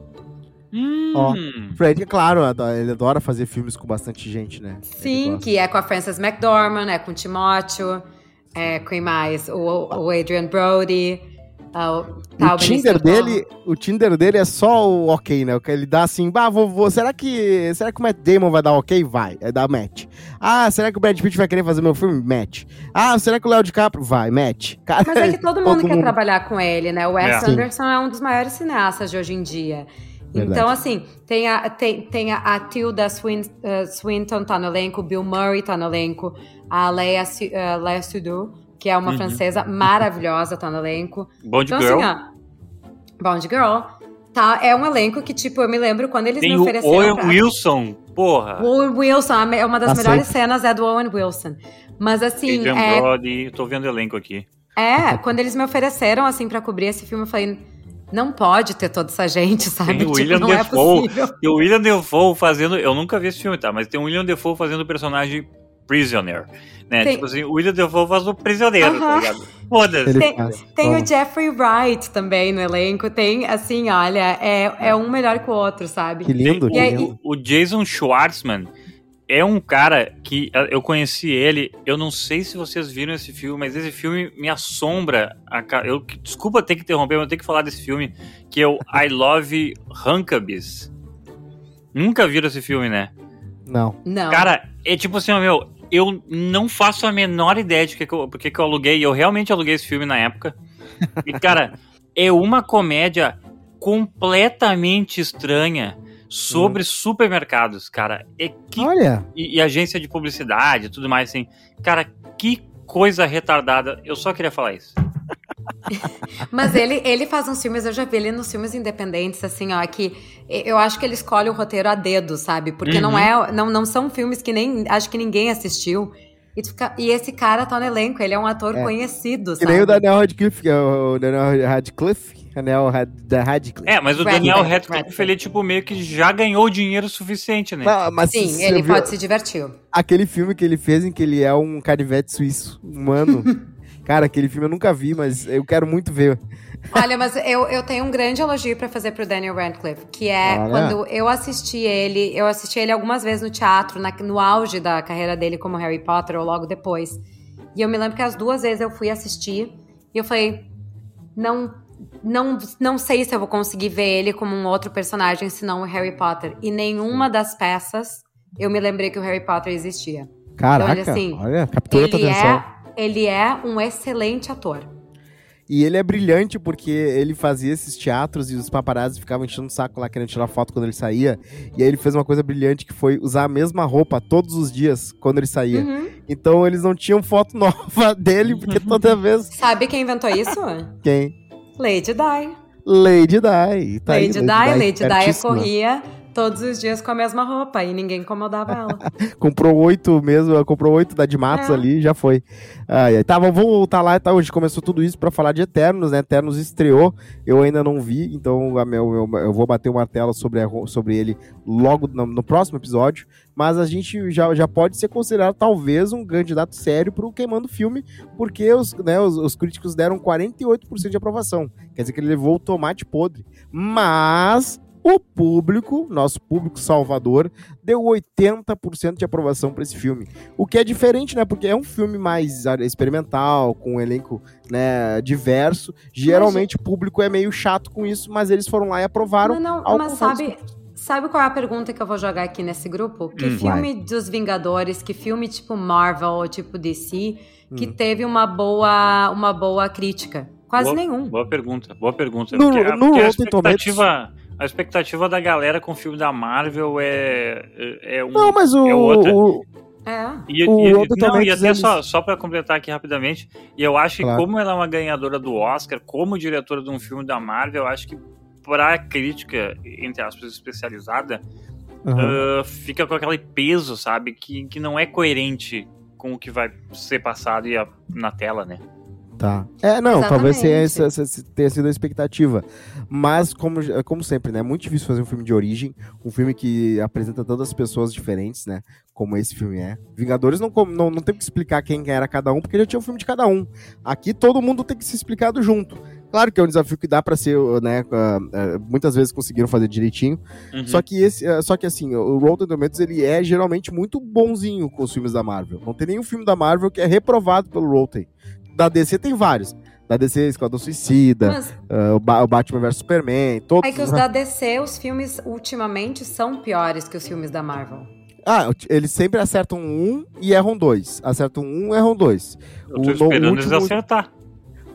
Hum, Ó. Fred, é claro, ele adora fazer filmes com bastante gente, né? Sim, que é com a Frances McDormand, é com o Timóteo, é com quem mais? O, o Adrian Brody. Ah, o, tá, o Benício Tinder dele, o Tinder dele é só o ok, né? O que Ele dá assim, bah, vou, vou- será que, será que o Matt Damon vai dar ok? Vai, é dar match. Ah, será que o Brad Pitt vai querer fazer meu filme? Match. Ah, será que o Léo DiCaprio vai? Match. Cara, Mas é que todo mundo quer mundo. trabalhar com ele, né? O Wes É. Sim. Anderson é um dos maiores cineastas de hoje em dia. Verdade. Então, assim, tem a, tem, tem a, a Tilda Swin, uh, Swinton tá no elenco, o Bill Murray tá no elenco, a Leia, uh, Leia Sudou, que é uma Uhum. francesa maravilhosa, tá no elenco. Bond Então, Girl. assim, ó, Bond Girl, tá, é um elenco que, tipo, eu me lembro quando eles Tem me o ofereceram Owen pra- Wilson, porra. o Owen Wilson, me- uma das Tá melhores sempre. cenas é do Owen Wilson. Mas, assim, Adrian é, Brody, tô vendo o elenco aqui. é, quando eles me ofereceram, assim, pra cobrir esse filme, eu falei, não pode ter toda essa gente, sabe? Tem o Tipo, William não é Dafoe. possível. E o William Defoe fazendo. Eu nunca vi esse filme, tá? Mas tem o William Defoe fazendo o personagem Prisoner. Né? Tem- Tipo assim, o William Defoe faz o prisioneiro, Aham. tá ligado? Foda-se. Tem, tem o Jeffrey Wright também no elenco, tem, assim, olha, é, é um melhor que o outro, sabe? Que lindo, Tem que E aí- lindo. O Jason Schwartzman é um cara que eu conheci ele. Eu não sei se vocês viram esse filme, mas esse filme me assombra. a Eu, desculpa ter que interromper, mas eu tenho que falar desse filme, que é o I Love Hunkabis. Nunca viram esse filme, né? Não. Não. Cara, é tipo assim, ó, meu, eu não faço a menor ideia de que que eu, porque que eu aluguei. Eu realmente aluguei esse filme na época. E, cara, é uma comédia completamente estranha sobre supermercados, cara. É que, Olha, e, e agência de publicidade e tudo mais, assim. Cara, que coisa retardada. Eu só queria falar isso. Mas ele, ele faz uns filmes, eu já vi ele nos filmes independentes, assim, ó, que eu acho que ele escolhe o roteiro a dedo, sabe? Porque não Uhum. é, não, não são filmes que nem, acho que ninguém assistiu. E, fica- e esse cara tá no elenco, ele é um ator É. conhecido, que sabe? nem o Daniel Radcliffe, que é o Daniel Radcliffe. Daniel da Radcliffe. É, mas o Radcliffe, Daniel Radcliffe, Radcliffe. ele, tipo, meio que já ganhou dinheiro suficiente, né? Não, mas Sim, ele viu pode se divertir. Aquele filme que ele fez em que ele é um canivete suíço humano. Cara, aquele filme eu nunca vi, mas eu quero muito ver. Olha, mas eu, eu tenho um grande elogio pra fazer pro Daniel Radcliffe, que é Olha. quando eu assisti ele, eu assisti ele algumas vezes no teatro, na- no auge da carreira dele como Harry Potter ou logo depois. E eu me lembro que as duas vezes eu fui assistir e eu falei, não, não, não sei se eu vou conseguir ver ele como um outro personagem senão o Harry Potter. E nenhuma das peças eu me lembrei que o Harry Potter existia. Caraca, Então, assim, olha, captura tua Ele atenção. é, ele é um excelente ator. E ele é brilhante porque ele fazia esses teatros e os paparazzi ficavam enchendo o saco lá querendo tirar foto quando ele saía. E aí ele fez uma coisa brilhante que foi usar a mesma roupa todos os dias quando ele saía. Uhum. Então eles não tinham foto nova dele, porque toda vez Sabe quem inventou isso? quem? Lady Di. Lady Di. Tá aí, Lady Di, Lady Di corria todos os dias com a mesma roupa e ninguém incomodava ela. Comprou oito mesmo, ela comprou oito da de Matos É. ali já foi. Ai, ai. Tá, vamos voltar lá, tá? Hoje começou tudo isso pra falar de Eternos, né? Eternos estreou, eu ainda não vi, então meu, eu, eu vou bater o martelo sobre, a- sobre ele logo no, no próximo episódio. Mas a gente já, já pode ser considerado talvez um candidato sério pro Queimando Filme, porque os, né, os, os críticos deram 48% de aprovação. Quer dizer que ele levou o tomate podre. Mas o público, nosso público salvador, deu 80% de aprovação para esse filme. O que é diferente, né? Porque é um filme mais ah, experimental, com um elenco né, diverso. Geralmente o público é meio chato com isso, mas eles foram lá e aprovaram. Mas, não, ao mas sabe, sabe qual é a pergunta que eu vou jogar aqui nesse grupo? Que Hum. filme dos Vingadores, que filme tipo Marvel ou tipo DC, que Hum. teve uma boa, uma boa crítica? Quase Boa- nenhum. Boa pergunta, boa pergunta. No- porque, no porque a expectativa, a expectativa da galera com o filme da Marvel é, é, é um. Não, mas o, é outra. o- É. E, o e, Rotten não, e até eles- só, só para completar aqui rapidamente, e eu acho Claro. que como ela é uma ganhadora do Oscar, como diretora de um filme da Marvel, eu acho que pra crítica, entre aspas, especializada, Aham. ah, fica com aquele peso, sabe, que, que não é coerente com o que vai ser passado e a- na tela, né? Tá. É, não, talvez tenha, Exatamente. essa- essa- tenha sido a expectativa. Mas, como, como sempre, né? É muito difícil fazer um filme de origem, um filme que apresenta tantas pessoas diferentes, né? Como esse filme é. Vingadores não, não, não tem que explicar quem era cada um, porque já tinha um filme de cada um. Aqui todo mundo tem que ser explicado junto. Claro que é um desafio que dá pra ser, né? ah, ah, muitas vezes conseguiram fazer direitinho. Uhum. Só que esse, ah, só que assim, o Rotten Tomatoes ele é geralmente muito bonzinho com os filmes da Marvel. Não tem nenhum filme da Marvel que é reprovado pelo Rotten. Da DC tem vários. Da DC, Esquadrão Suicida, Mas ah, o, Ba- o Batman vs Superman, todos. é que os da DC, os filmes ultimamente são piores que os filmes da Marvel. Ah, eles sempre acertam um e erram dois. Acertam um, erram dois. Eu tô o esperando último- eles acertar.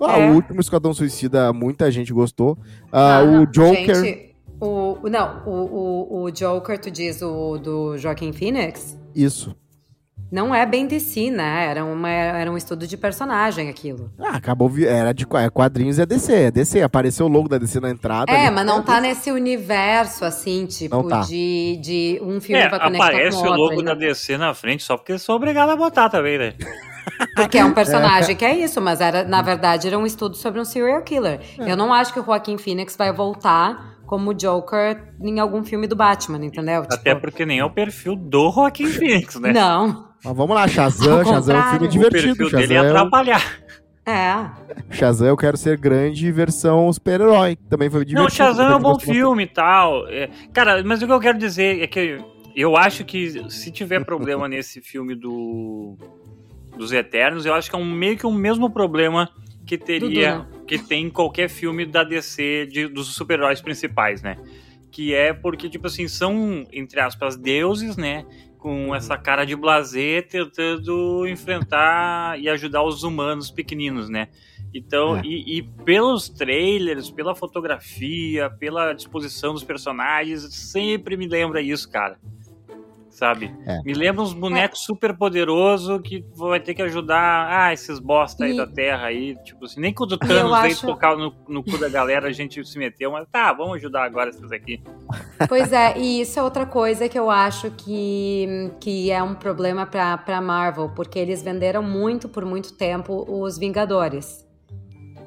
Ah, É. O último Esquadrão Suicida, muita gente gostou. Ah, Ah, o não, Joker. gente, o, não, o, o, o Joker, tu diz o do Joaquin Phoenix, Isso. Não é bem DC, né? Era, uma, era um estudo de personagem aquilo. Ah, acabou. Era de é quadrinhos é DC. É DC. Apareceu o logo da DC na entrada. É, ali. mas não tá nesse universo, assim, tipo, tá. de, de um filme É, vai conectar aparece com o outro. logo ele da não- DC na frente, só porque sou obrigado a botar também, né? Porque é um personagem que é isso, mas era, na verdade era um estudo sobre um serial killer. É. Eu não acho que o Joaquin Phoenix vai voltar como Joker em algum filme do Batman, entendeu? Até Tipo, porque nem é o perfil do Joaquin Phoenix, né? Não. Mas vamos lá, Shazam. Shazam é um filme O divertido. perfil dele é Shazam, atrapalhar. É. Shazam, eu quero ser grande versão super-herói. Também foi divertido. Não, Shazam é um bom filme e tal. É, cara, mas o que eu quero dizer é que eu acho que se tiver problema nesse filme do dos Eternos, eu acho que é um, meio que o mesmo problema que teria, Dudu, que tem em qualquer filme da DC de- dos super-heróis principais, né? Que é porque, tipo assim, são, entre aspas, deuses, né? Com essa cara de blazer tentando enfrentar e ajudar os humanos pequeninos, né? Então, É. e, e pelos trailers, pela fotografia, pela disposição dos personagens, sempre me lembra isso, cara. Sabe? É. Me lembra uns bonecos super poderosos que vai ter que ajudar, ah, esses bosta aí E- da Terra aí, tipo assim, nem quando o Thanos veio acho- tocar no, no cu da galera, a gente se meteu, mas tá, vamos ajudar agora esses aqui. Pois é, e isso é outra coisa que eu acho que, que é um problema pra, pra Marvel, porque eles venderam muito por muito tempo os Vingadores.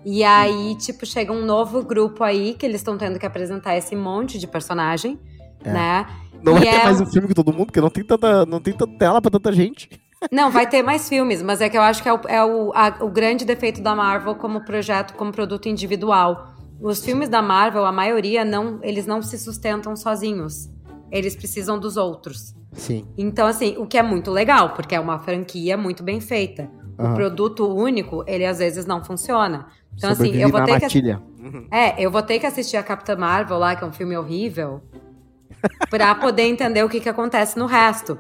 E aí, tipo, chega um novo grupo aí que eles estão tendo que apresentar esse monte de personagem, É. né? Não vai E ter é mais um- filme que todo mundo, porque não tem tanta, não tem tanta tela pra tanta gente. Não, vai ter mais filmes, mas é que eu acho que é o, é o, a- o grande defeito da Marvel como projeto, como produto individual. Os filmes da Marvel, a maioria, não, eles não se sustentam sozinhos. Eles precisam dos outros. Sim. Então, assim, o que é muito legal, porque é uma franquia muito bem feita. O Aham. produto único, ele às vezes não funciona. Então, assim, Sobrevive eu vou ter que. matilha. Uhum. É, eu vou ter que assistir a Capitã Marvel lá, que é um filme horrível, pra poder entender o que, que acontece no resto.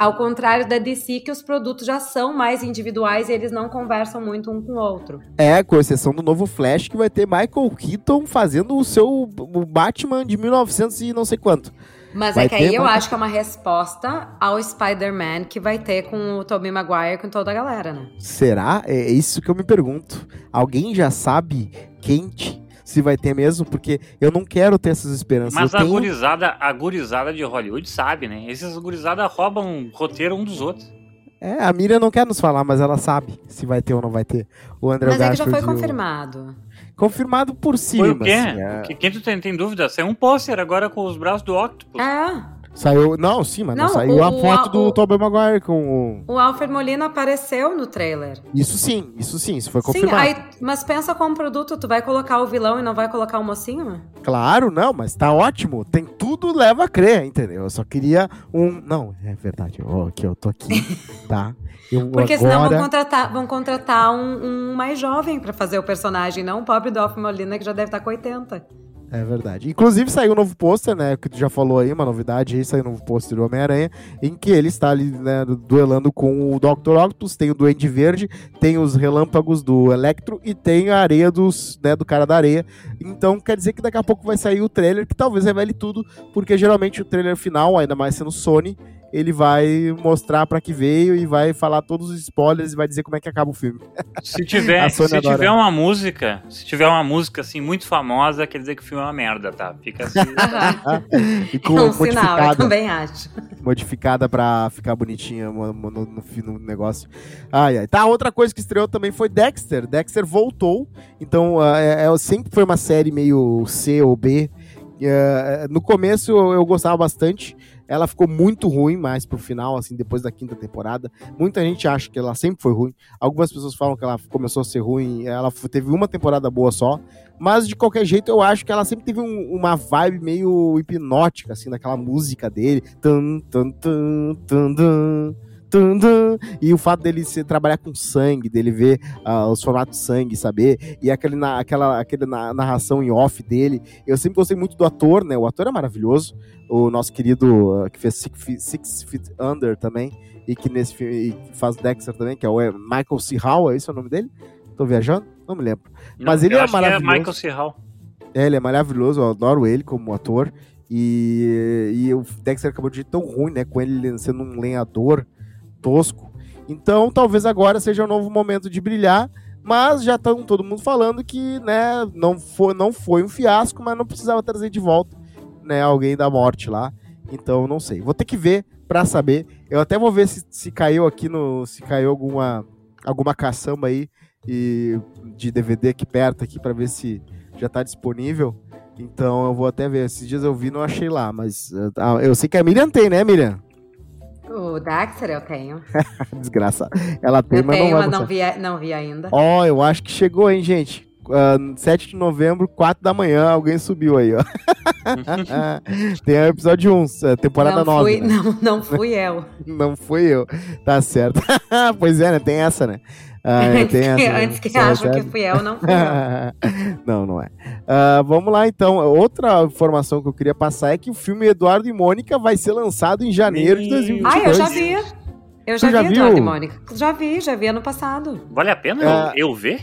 Ao contrário da DC, que os produtos já são mais individuais e eles não conversam muito um com o outro. É, com exceção do novo Flash, que vai ter Michael Keaton fazendo o seu o Batman de 1900 e não sei quanto. Mas Vai é que aí eu acho que é uma resposta ao Spider-Man que vai ter com o Tobey Maguire com toda a galera, né? Será? É isso que eu me pergunto. Alguém já sabe quente se vai ter mesmo? Porque eu não quero ter essas esperanças. Mas eu a tenho... gurizada, a gurizada de Hollywood sabe, né? Esses gurizada roubam roteiro um dos outros. É, a Miriam não quer nos falar, mas ela sabe se vai ter ou não vai ter. O André Mas é que já foi Garfield e o- confirmado. Confirmado por cima. Foi o quê? assim, é. Que, quem tu tem, tem dúvida? Saiu um pôster agora com os braços do Octopus. É. Saiu. Não, sim, mas não, Não, saiu a o- foto o- do o- Tobey Maguire com o. O Alfred Molina apareceu no trailer. Isso sim, isso sim, isso foi Sim, confirmado. aí, mas pensa como produto, tu vai colocar o vilão e não vai colocar o mocinho? Claro, não, mas tá ótimo. Tem tudo leva a crer, entendeu? Eu só queria um. Não, é verdade. Ó, aqui, eu tô aqui, tá? Eu Porque senão agora... vão contratar, vão contratar um, um mais jovem pra fazer o personagem, não o pobre do Alfred Molina que já deve estar com 80. É verdade. Inclusive saiu um novo pôster, né? Que tu já falou aí, uma novidade aí, saiu um novo pôster do Homem-Aranha, em que ele está ali, né, duelando com o Dr. Octopus, tem o Duende Verde, tem os relâmpagos do Electro e tem a areia dos, né, do cara da areia. Então quer dizer que daqui a pouco vai sair o trailer, que talvez revele tudo, porque geralmente o trailer final, ainda mais sendo Sony, ele vai mostrar pra que veio e vai falar todos os spoilers e vai dizer como é que acaba o filme. Se tiver, se tiver uma música, se tiver uma música assim muito famosa, quer dizer que o filme é uma merda, tá? Fica assim. Ficou é um sinal, eu também acho. Modificada pra ficar bonitinha no, no, no, no negócio. Ai, ai. Tá, outra coisa que estreou também foi Dexter. Dexter voltou. Então, uh, é, é, sempre foi uma série meio C ou B. Uh, no começo eu, eu gostava bastante. Ela ficou muito ruim mais pro final, assim, depois da quinta temporada. Muita gente acha que ela sempre foi ruim. Algumas pessoas falam que ela começou a ser ruim. Ela teve uma temporada boa só. Mas, de qualquer jeito, eu acho que ela sempre teve um, uma vibe meio hipnótica, assim, daquela música dele. Tum, tum, tum, tum, tum. E o fato dele se, trabalhar com sangue, dele ver uh, os formatos de sangue, saber, e aquele, na, aquela, aquela narração em off dele. Eu sempre gostei muito do ator, né? O ator é maravilhoso. O nosso querido, uh, que fez Six Feet, Six Feet Under também, e que nesse filme faz Dexter também, que é o Michael C. Hall, é esse o nome dele? Tô viajando? Não me lembro. Não, Mas ele é, é maravilhoso. é Michael C. Hall. É, ele é maravilhoso, eu adoro ele como ator. E, e o Dexter acabou de ir tão ruim, né? Com ele sendo um lenhador tosco. Então, talvez agora seja um novo momento de brilhar, mas já estão todo mundo falando que, né, não foi, não foi um fiasco, mas não precisava trazer de volta, né, alguém da morte lá. Então, não sei. Vou ter que ver para saber. Eu até vou ver se, se caiu aqui no, se caiu alguma alguma caçamba aí e de DVD aqui perto aqui para ver se já tá disponível. Então, eu vou até ver. Esses dias eu vi, não achei lá, mas uh, eu sei que a Miriam tem, né, Miriam? O Dexter eu tenho. Desgraça. Ela tem, eu mas tenho, não mas não vi, não vi ainda. Ó, oh, eu acho que chegou, hein, gente. Uh, ah, 7 de novembro, 4 da manhã, alguém subiu aí, ó. Tem o episódio 1, é, temporada não 9. Fui, né? não, não fui eu. não fui eu. Tá certo. pois é, né? Tem essa, né? Ah, antes, essa, que, antes que acham que fui eu, não fui eu. não, não é. Uh, vamos lá, então. Outra informação que eu queria passar é que o filme Eduardo e Mônica vai ser lançado em janeiro de 2022. Ah, eu já vi. Eu já, já vi viu? Eduardo e Mônica. Já vi, já vi ano passado. Vale a pena uh, eu, eu ver?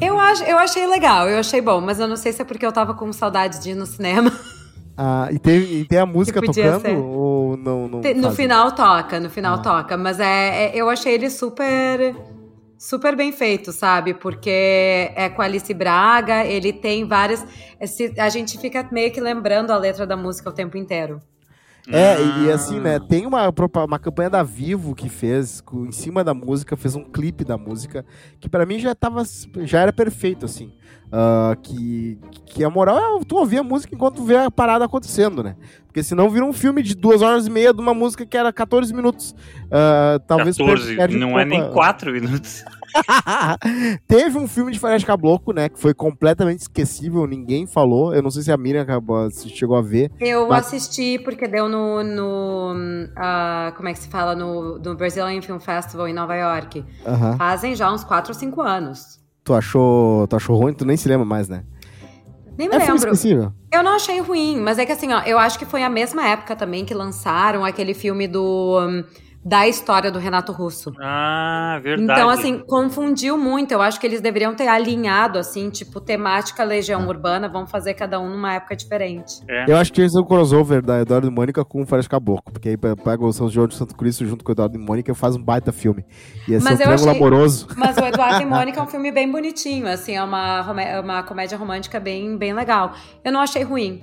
Eu, ach, eu achei legal, eu achei bom, mas eu não sei se é porque eu tava com saudade de ir no cinema. Ah, e tem, e tem a música tocando ser. ou não? não no final toca, no final ah. toca, mas é, é, eu achei ele super super bem feito, sabe? Porque é com Alice Braga, ele tem várias. A gente fica meio que lembrando a letra da música o tempo inteiro. É, e, assim, né, tem uma, uma campanha da Vivo que fez, em cima da música, fez um clipe da música, que para mim já tava, já era perfeito, assim. Uh, que, que a moral é tu ouvir a música enquanto tu vê a parada acontecendo, né? Porque senão vira um filme de duas horas e meia de uma música que era 14 minutos. Uh, talvez 14, não é nem 4 minutos. Teve um filme de Faria Caboclo, né? Que foi completamente esquecível, ninguém falou. Eu não sei se a Miriam acabou, se chegou a ver. Eu mas... assisti porque deu no. no uh, como é que se fala? No, no Brazilian Film Festival em Nova York. Fazem já uns 4 ou 5 anos. Tu achou, tu achou ruim? Tu nem se lembra mais, né? Nem me é lembro. Eu não achei ruim, mas é que assim, ó, eu acho que foi a mesma época também que lançaram aquele filme do. Um, da história do Renato Russo. Ah, verdade. Então, assim, confundiu muito. Eu acho que eles deveriam ter alinhado, assim, tipo, temática Legião ah. Urbana, vamos fazer cada um numa época diferente. É. Eu acho que eles são um crossover da Eduardo e Mônica com o Fares Caboclo, porque aí pega o São João de Santo Cristo junto com o Eduardo e Mônica e faz um baita filme. E esse é um triângulo achei... amoroso. Mas o Eduardo e Mônica é um filme bem bonitinho, assim, é uma, uma comédia romântica bem, bem legal. Eu não achei ruim.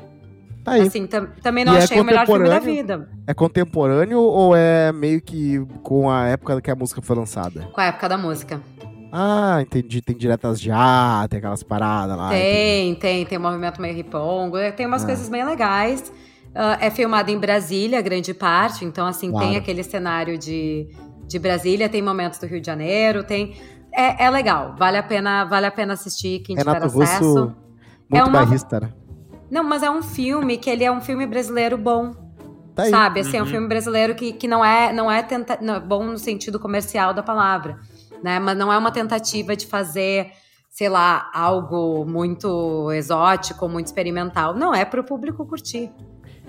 Tá aí. Assim, também não e é achei é o melhor filme da vida. É contemporâneo ou é meio que com a época que a música foi lançada? Com a época da música. Ah, entendi. Tem diretas já, tem aquelas paradas lá. Tem, entendi. tem. Tem um movimento meio ripongo. Tem umas ah. coisas bem legais. Uh, é filmado em Brasília, grande parte. Então, assim, claro. tem aquele cenário de, de Brasília. Tem momentos do Rio de Janeiro. Tem... É, é legal. Vale a pena, vale a pena assistir quem Renato tiver acesso. Russo, muito é uma... barrista, né? Não, mas é um filme que ele é um filme brasileiro bom. Tá sabe? Assim, uhum. é um uhum. filme brasileiro que, que não é, não é tenta... não, bom no sentido comercial da palavra. Né? Mas não é uma tentativa de fazer, sei lá, algo muito exótico, muito experimental. Não, é para o público curtir.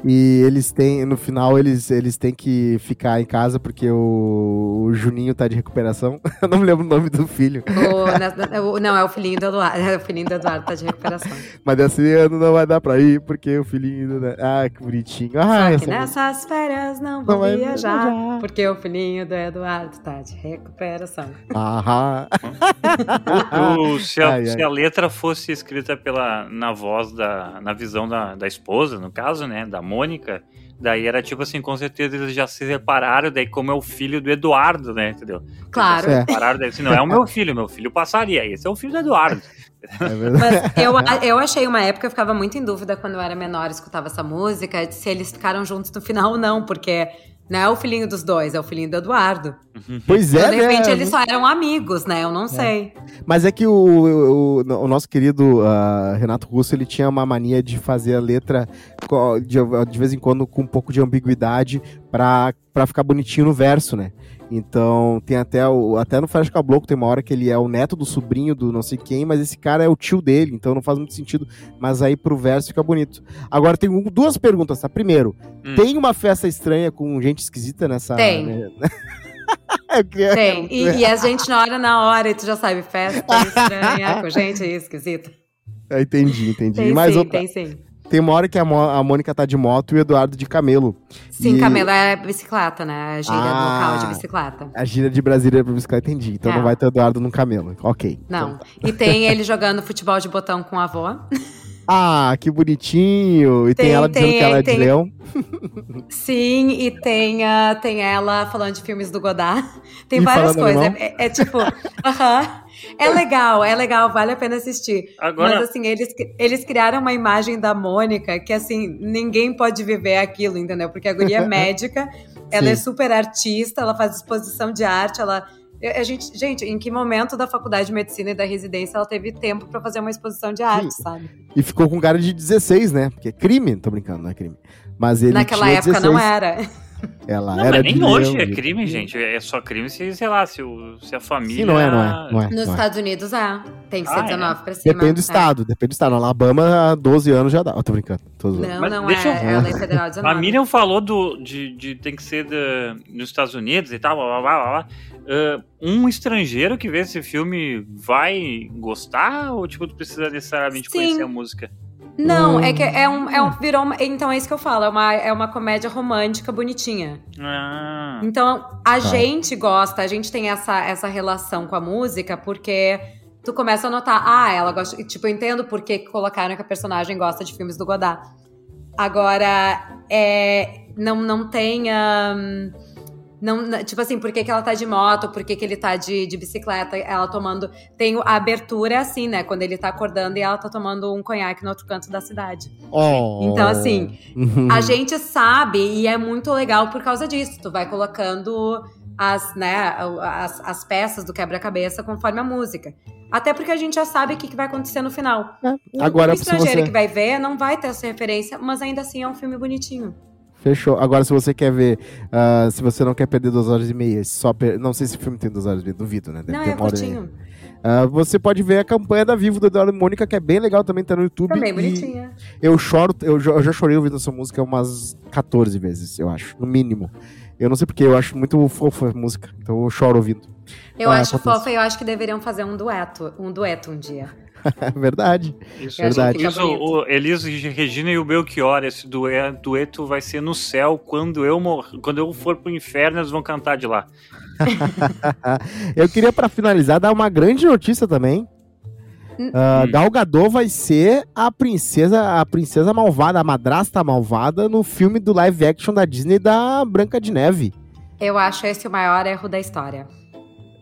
E eles têm, no final, eles, eles têm que ficar em casa porque o, o Juninho tá de recuperação. Eu não me lembro o nome do filho. O, não, é o filhinho do Eduardo. É o filhinho do Eduardo tá de recuperação. Mas desse ano não vai dar pra ir, porque o filhinho do. Ah, que bonitinho. Ah, Só que nessas férias não vou não viajar, viajar, porque o filhinho do Eduardo tá de recuperação. Aham. o, o, se, a, ai, ai. se, a, letra fosse escrita pela, na voz da. na visão da, da esposa, no caso, né? Da Mônica, daí era tipo assim, com certeza eles já se separaram, daí como é o filho do Eduardo, né, entendeu? Claro. Se separaram, daí assim, não é o meu filho, meu filho passaria, esse é o filho do Eduardo. É Mas eu, eu achei uma época, eu ficava muito em dúvida quando eu era menor e escutava essa música, se eles ficaram juntos no final ou não, porque não é o filhinho dos dois, é o filhinho do Eduardo. Pois é, então, de repente né? eles só eram amigos, né? Eu não é. sei. Mas é que o, o, o nosso querido uh, Renato Russo, ele tinha uma mania de fazer a letra de, de vez em quando com um pouco de ambiguidade pra, pra ficar bonitinho no verso, né? Então, tem até o, até no Flash Caboclo tem uma hora que ele é o neto do sobrinho do não sei quem, mas esse cara é o tio dele, então não faz muito sentido. Mas aí pro verso fica bonito. Agora tem duas perguntas, tá? Primeiro, hum. tem uma festa estranha com gente esquisita nessa. Tem. Né? tem. E, e, a gente na hora na hora, e tu já sabe, festa estranha com gente esquisita. entendi, entendi. Tem mas sim, outra... tem sim. Tem uma hora que a, a Mônica tá de moto e o Eduardo de camelo. Sim, e... camelo é bicicleta, né? A gíria ah, local de bicicleta. A gíria de Brasília pra bicicleta, entendi. Então é. não vai ter o Eduardo no camelo. Ok. Não. Então... E tem ele jogando futebol de botão com a avó. Ah, que bonitinho! E tem, tem ela dizendo tem, que ela é tem... de leão. Sim, e tem, uh, tem ela falando de filmes do Godard. Tem e várias coisas. É, é, tipo, uh -huh. é legal, é legal, vale a pena assistir. Agora... Mas assim, eles, eles criaram uma imagem da Mônica que assim, ninguém pode viver aquilo, entendeu? Porque a guria é médica, ela é Sim. é super artista, ela faz exposição de arte, ela a gente, gente, em que momento da faculdade de medicina e da residência ela teve tempo para fazer uma exposição de arte, Sim. sabe? E ficou com cara de 16, né? Porque é crime, tô brincando, não é crime. Mas ele Naquela época 16. não era. Ela não, era mas nem hoje é crime, gente. É só crime se, sei lá, se, o, se a família. Sim, não é, não é. Não é Nos não é. Estados Unidos é. Tem que ser ah, 19 é. pra cima. Depende do é. estado, depende do estado. No Alabama, 12 anos já dá. Oh, tô brincando. Tô não, mas não deixa é. Eu... É a lei federal 19. A Miriam falou do, de, de tem que ser de, nos Estados Unidos e tal, blá blá blá blá. Uh, um estrangeiro que vê esse filme vai gostar? Ou, tipo, tu precisa necessariamente Sim. conhecer a música? Não, hum. é que é um, é um virou uma, então é isso que eu falo, é uma, é uma comédia romântica bonitinha. Ah. Então a tá. gente gosta, a gente tem essa, essa relação com a música porque tu começa a notar, ah, ela gosta, tipo, eu entendo por que colocaram que a personagem gosta de filmes do Godard. Agora, é, não, não tem. Um, não, tipo assim, por que, que ela tá de moto, por que, que ele tá de, de bicicleta, ela tomando. Tem a abertura assim, né? Quando ele tá acordando e ela tá tomando um conhaque no outro canto da cidade. Oh. Então, assim, a gente sabe e é muito legal por causa disso. Tu vai colocando as, né, as, as peças do quebra-cabeça conforme a música. Até porque a gente já sabe o que, que vai acontecer no final. É. Agora, o estrangeiro você... que vai ver não vai ter essa referência, mas ainda assim é um filme bonitinho. Fechou. Agora, se você quer ver, uh, se você não quer perder duas horas e meia, só per... não sei se o filme tem duas horas e meia, duvido, né? Deve não, é curtinho. Uh, você pode ver a campanha da Vivo do Eduardo Mônica, que é bem legal também, tá no YouTube. Também bonitinha. Eu choro, eu, eu já chorei ouvindo essa música umas 14 vezes, eu acho, no mínimo. Eu não sei porque, eu acho muito fofa a música, então eu choro ouvindo. Eu ah, acho acontece. fofa e eu acho que deveriam fazer um dueto, um dueto um dia. verdade. Isso, verdade. Isso, o Elisa Regina e o Belchior, esse dueto vai ser no céu quando eu mor quando eu for pro inferno, eles vão cantar de lá. eu queria para finalizar dar uma grande notícia também. Uh, Gal Gadot vai ser a princesa, a princesa malvada, a madrasta malvada no filme do live action da Disney da Branca de Neve. Eu acho esse o maior erro da história.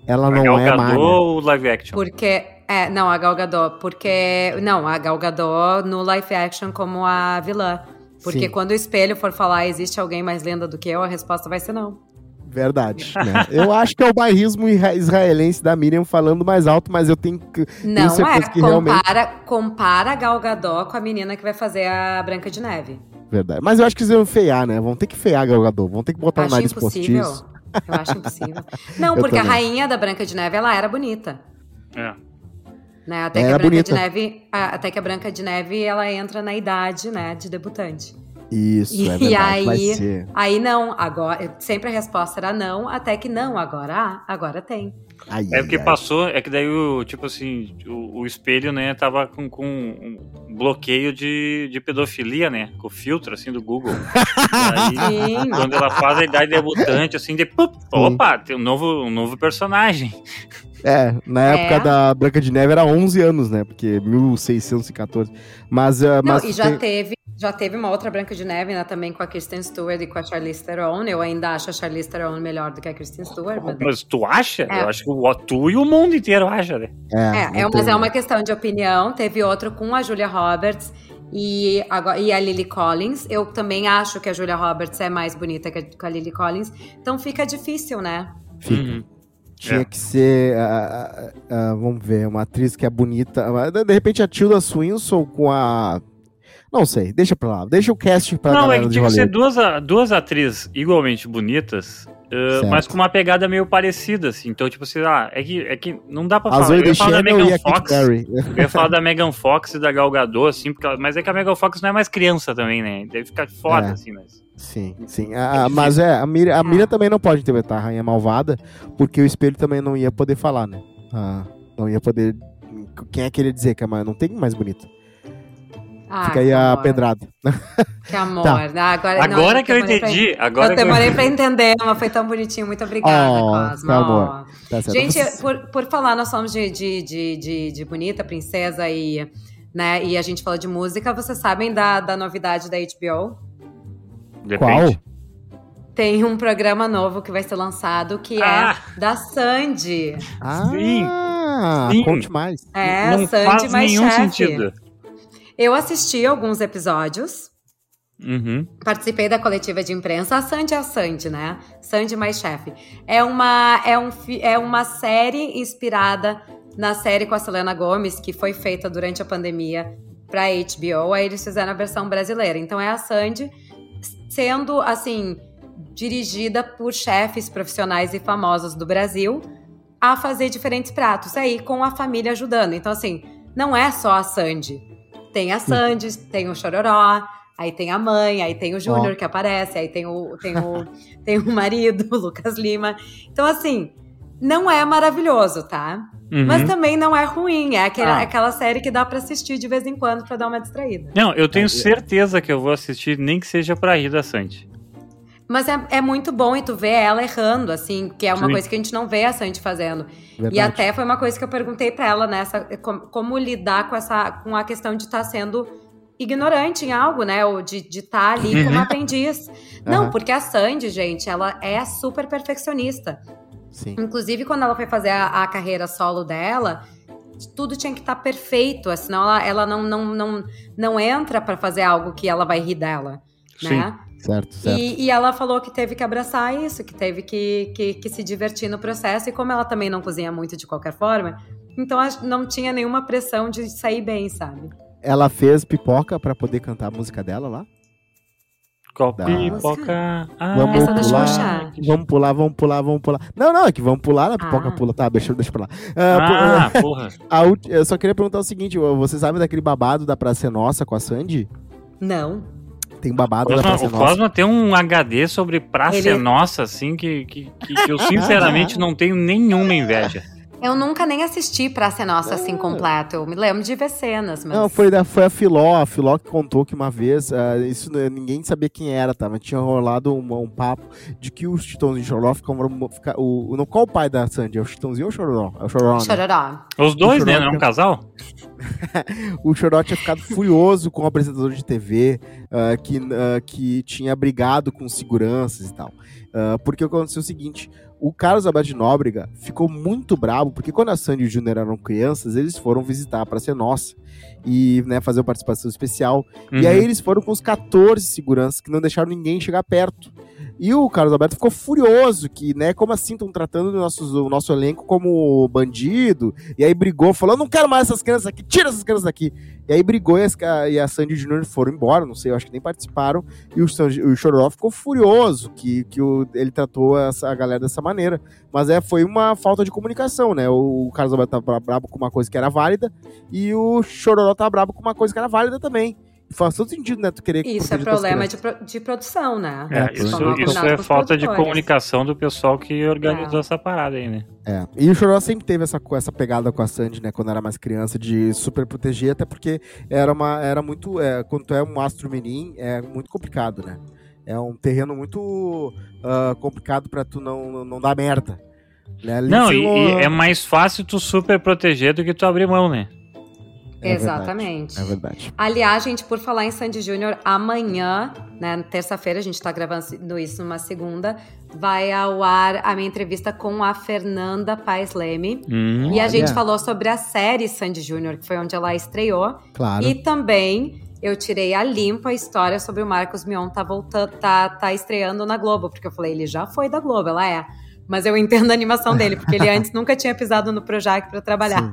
Ela não Gal é má. ou live action? Porque é, não, a Gal Gadot, porque... Não, a Gal Gadot no live action como a vilã. Porque Sim. quando o espelho for falar existe alguém mais lenda do que eu, a resposta vai ser não. Verdade. Né? eu acho que é o bairrismo israelense da Miriam falando mais alto, mas eu tenho que. Não tenho é. Que compara, realmente... compara a Gal Gadot com a menina que vai fazer a Branca de Neve. Verdade. Mas eu acho que eles vão feiar, né? Vão ter que feiar a Gal Gadot. Vão ter que botar o um nariz impossível. postiço. Eu acho impossível. Não, porque a rainha da Branca de Neve, ela era bonita. É. Né? Até, que a Branca de Neve, até que a Branca de Neve ela entra na idade né, de debutante. Isso, E é verdade. aí- vai ser. Aí não, agora. Sempre a resposta era não, até que não, agora há, agora tem. Ai, É porque ai, ai. passou, é que daí o, tipo assim, o, o espelho, né, tava com, com um bloqueio de, de pedofilia, né? Com o filtro, assim, do Google. Aí, Sim. quando ela faz a idade debutante, assim, de pup, opa, tem um novo, um novo personagem. É, na É. época da Branca de Neve era 11 anos, né? Porque 1614. Mas, ah, Não, mas e já tem- teve, já teve uma outra Branca de Neve, né, também com a Kristen Stewart e com a Charlize Theron. Eu ainda acho a Charlize Theron melhor do que a Kristen Stewart. mas- Mas tu acha? É. Eu acho que o, tu e o mundo inteiro acha, né? É, É, é, mas é uma questão de opinião. Teve outro com a Julia Roberts e, agora, e a Lily Collins. Eu também acho que a Julia Roberts é mais bonita que a, que a Lily Collins. Então fica difícil, né? Fica. Uhum. Tinha É. que ser, vamos ver, uma atriz que é bonita. De repente a Tilda Swinson com a... Não sei, deixa pra lá. Deixa o cast pra Não, é que tinha que ser duas, duas atrizes igualmente bonitas, uh, mas com uma pegada meio parecida, assim. Então, tipo assim, ah, é que, é que não dá pra A falar. Eu ia falar da Megan Fox. Eu ia falar da Megan Fox e da Gal Gadot, assim, porque, ela- mas é que a Megan Fox não é mais criança também, né? Deve ficar foda, É. assim, mas... Sim, sim. É Ah, difícil. mas é, a Miriam, a Ah. Miriam também não pode interpretar a Rainha Malvada, porque o espelho também não ia poder falar, né? Ah, não ia poder... Quem é que ele dizer que é mais... Não tem mais bonito. Ah, Fica aí a amor, pedrada. Que amor. Tá. Ah, agora, não, Agora eu que eu demorei pra- entendi, agora eu demorei pra entender, mas foi tão bonitinho. Muito obrigada, Oh, Cosmo. que amor. Tá certo. Gente, por, por falar, nós somos de, de, de, de, de bonita, princesa e, né, e a gente falou de música, vocês sabem da, da novidade da HBO? Depende. Tem um programa novo que vai ser lançado que Ah! é da Sandy. Ah, Sim. conte mais. É, não Sandy faz mais nenhum chefe. sentido. Eu assisti alguns episódios, Uhum. participei da coletiva de imprensa. A Sandy é a Sandy, né? Sandy mais chefe. É uma, é, um, é uma série inspirada na série com a Selena Gomez, que foi feita durante a pandemia pra HBO. Aí eles fizeram a versão brasileira. Então é a Sandy sendo, assim, dirigida por chefes profissionais e famosos do Brasil a fazer diferentes pratos. Aí com a família ajudando. Então, assim, não é só a Sandy. Tem a Sandy, tem o Chororó, aí tem a mãe, aí tem o Júnior que aparece, aí tem o, tem, o, tem o marido, o Lucas Lima. Então, assim, não é maravilhoso, tá? Uhum. Mas também não é ruim. É aquela, Ah. aquela série que dá pra assistir de vez em quando pra dar uma distraída. Não, eu tenho É, certeza que eu vou assistir, nem que seja pra rir da Sandy. Mas é, é muito bom e tu vê ela errando, assim, que é uma Sim. coisa que a gente não vê a Sandy fazendo. Verdade. E até foi uma coisa que eu perguntei pra ela nessa, como, como lidar com essa, com a questão de estar sendo ignorante em algo, né? Ou de estar ali como Uhum. aprendiz. Não, Aham. porque a Sandy, gente, ela é super perfeccionista. Sim. Inclusive, quando ela foi fazer a, a carreira solo dela, tudo tinha que estar perfeito, senão ela, ela não, não, não, não entra pra fazer algo que ela vai rir dela, né? Certo, certo. E, e ela falou que teve que abraçar isso, que teve que, que, que se divertir no processo. E como ela também não cozinha muito de qualquer forma, então não tinha nenhuma pressão de sair bem, sabe? Ela fez pipoca pra poder cantar a música dela lá? Da- pipoca? Ah, Vamos Essa da pular, vamos pular, vamos pular, vamos pular. Não, não, é que vamos pular, a pipoca Ah. pula. Tá, deixa, deixa pra lá. Ah, Ah, porra. a eu só queria perguntar o seguinte, você sabe daquele babado da Praça é Nossa com a Sandy? Não. Tem babado da Cosma, Praça é o Nossa. Cosma tem um HD sobre Praça Ele- é Nossa, assim, que, que, que- que eu sinceramente não tenho nenhuma inveja. Eu nunca nem assisti pra ser nossa assim Ah. completo. Eu me lembro de ver cenas, mas. Não, foi, da, foi a Filó, a Filó que contou que uma vez, ah, isso né, ninguém sabia quem era, tá? Mas tinha rolado um, um papo de que os Chitãozinho e Chororó ficavam. Fica, o, não, qual o pai da Sandy? É o Chitãozinho ou o Chororó? É o Chororó, né? Chororó. Os dois, né? Chororó Não é um casal? o Choró tinha ficado furioso com o apresentador de TV ah, que, ah, que tinha brigado com seguranças e tal. Ah, porque aconteceu o seguinte: o Carlos Alberto de Nóbrega ficou muito bravo, porque quando a Sandy e o Júnior eram crianças, eles foram visitar para ser nossa e né, fazer uma participação especial. E Uhum. aí eles foram com os 14 seguranças que não deixaram ninguém chegar perto. E o Carlos Alberto ficou furioso, que, né, como assim estão tratando o nosso, o nosso elenco como bandido? E aí brigou, falou: não quero mais essas crianças aqui, tira essas crianças daqui. E aí brigou e, as e a Sandy Júnior foram embora, não sei, eu acho que nem participaram. E o, o Chororó ficou furioso que, que o- ele tratou essa, a galera dessa maneira. Mas é, foi uma falta de comunicação, né? O, o Carlos Alberto tava brabo com uma coisa que era válida e o Chororó tava brabo com uma coisa que era válida também. Faz todo sentido, né? Tu querer Isso é problema de, pro- de produção, né? É, isso, isso é falta de comunicação do pessoal que organizou É. essa parada aí, né? É. E o Choró sempre teve essa, essa pegada com a Sandy, né? Quando era mais criança, de super proteger, até porque era, uma, era muito. É, quando tu é um astro menin, é muito complicado, né? É um terreno muito ah, complicado pra tu não, não dar merda. Né? Não, e, e é mais fácil tu super proteger do que tu abrir mão, né? É verdade, Exatamente. É verdade. Aliás, gente, por falar em Sandy Júnior, amanhã, né, terça-feira, a gente tá gravando isso numa segunda, vai ao ar a minha entrevista com a Fernanda Paes Leme. Hum. E a gente falou sobre a série Sandy Júnior, que foi onde ela estreou. Claro. E também eu tirei a limpo a história sobre o Marcos Mion tá voltando, tá, tá estreando na Globo, porque eu falei, ele já foi da Globo, ela é. Mas eu entendo a animação dele, porque ele antes nunca tinha pisado no Projac pra trabalhar. Sim.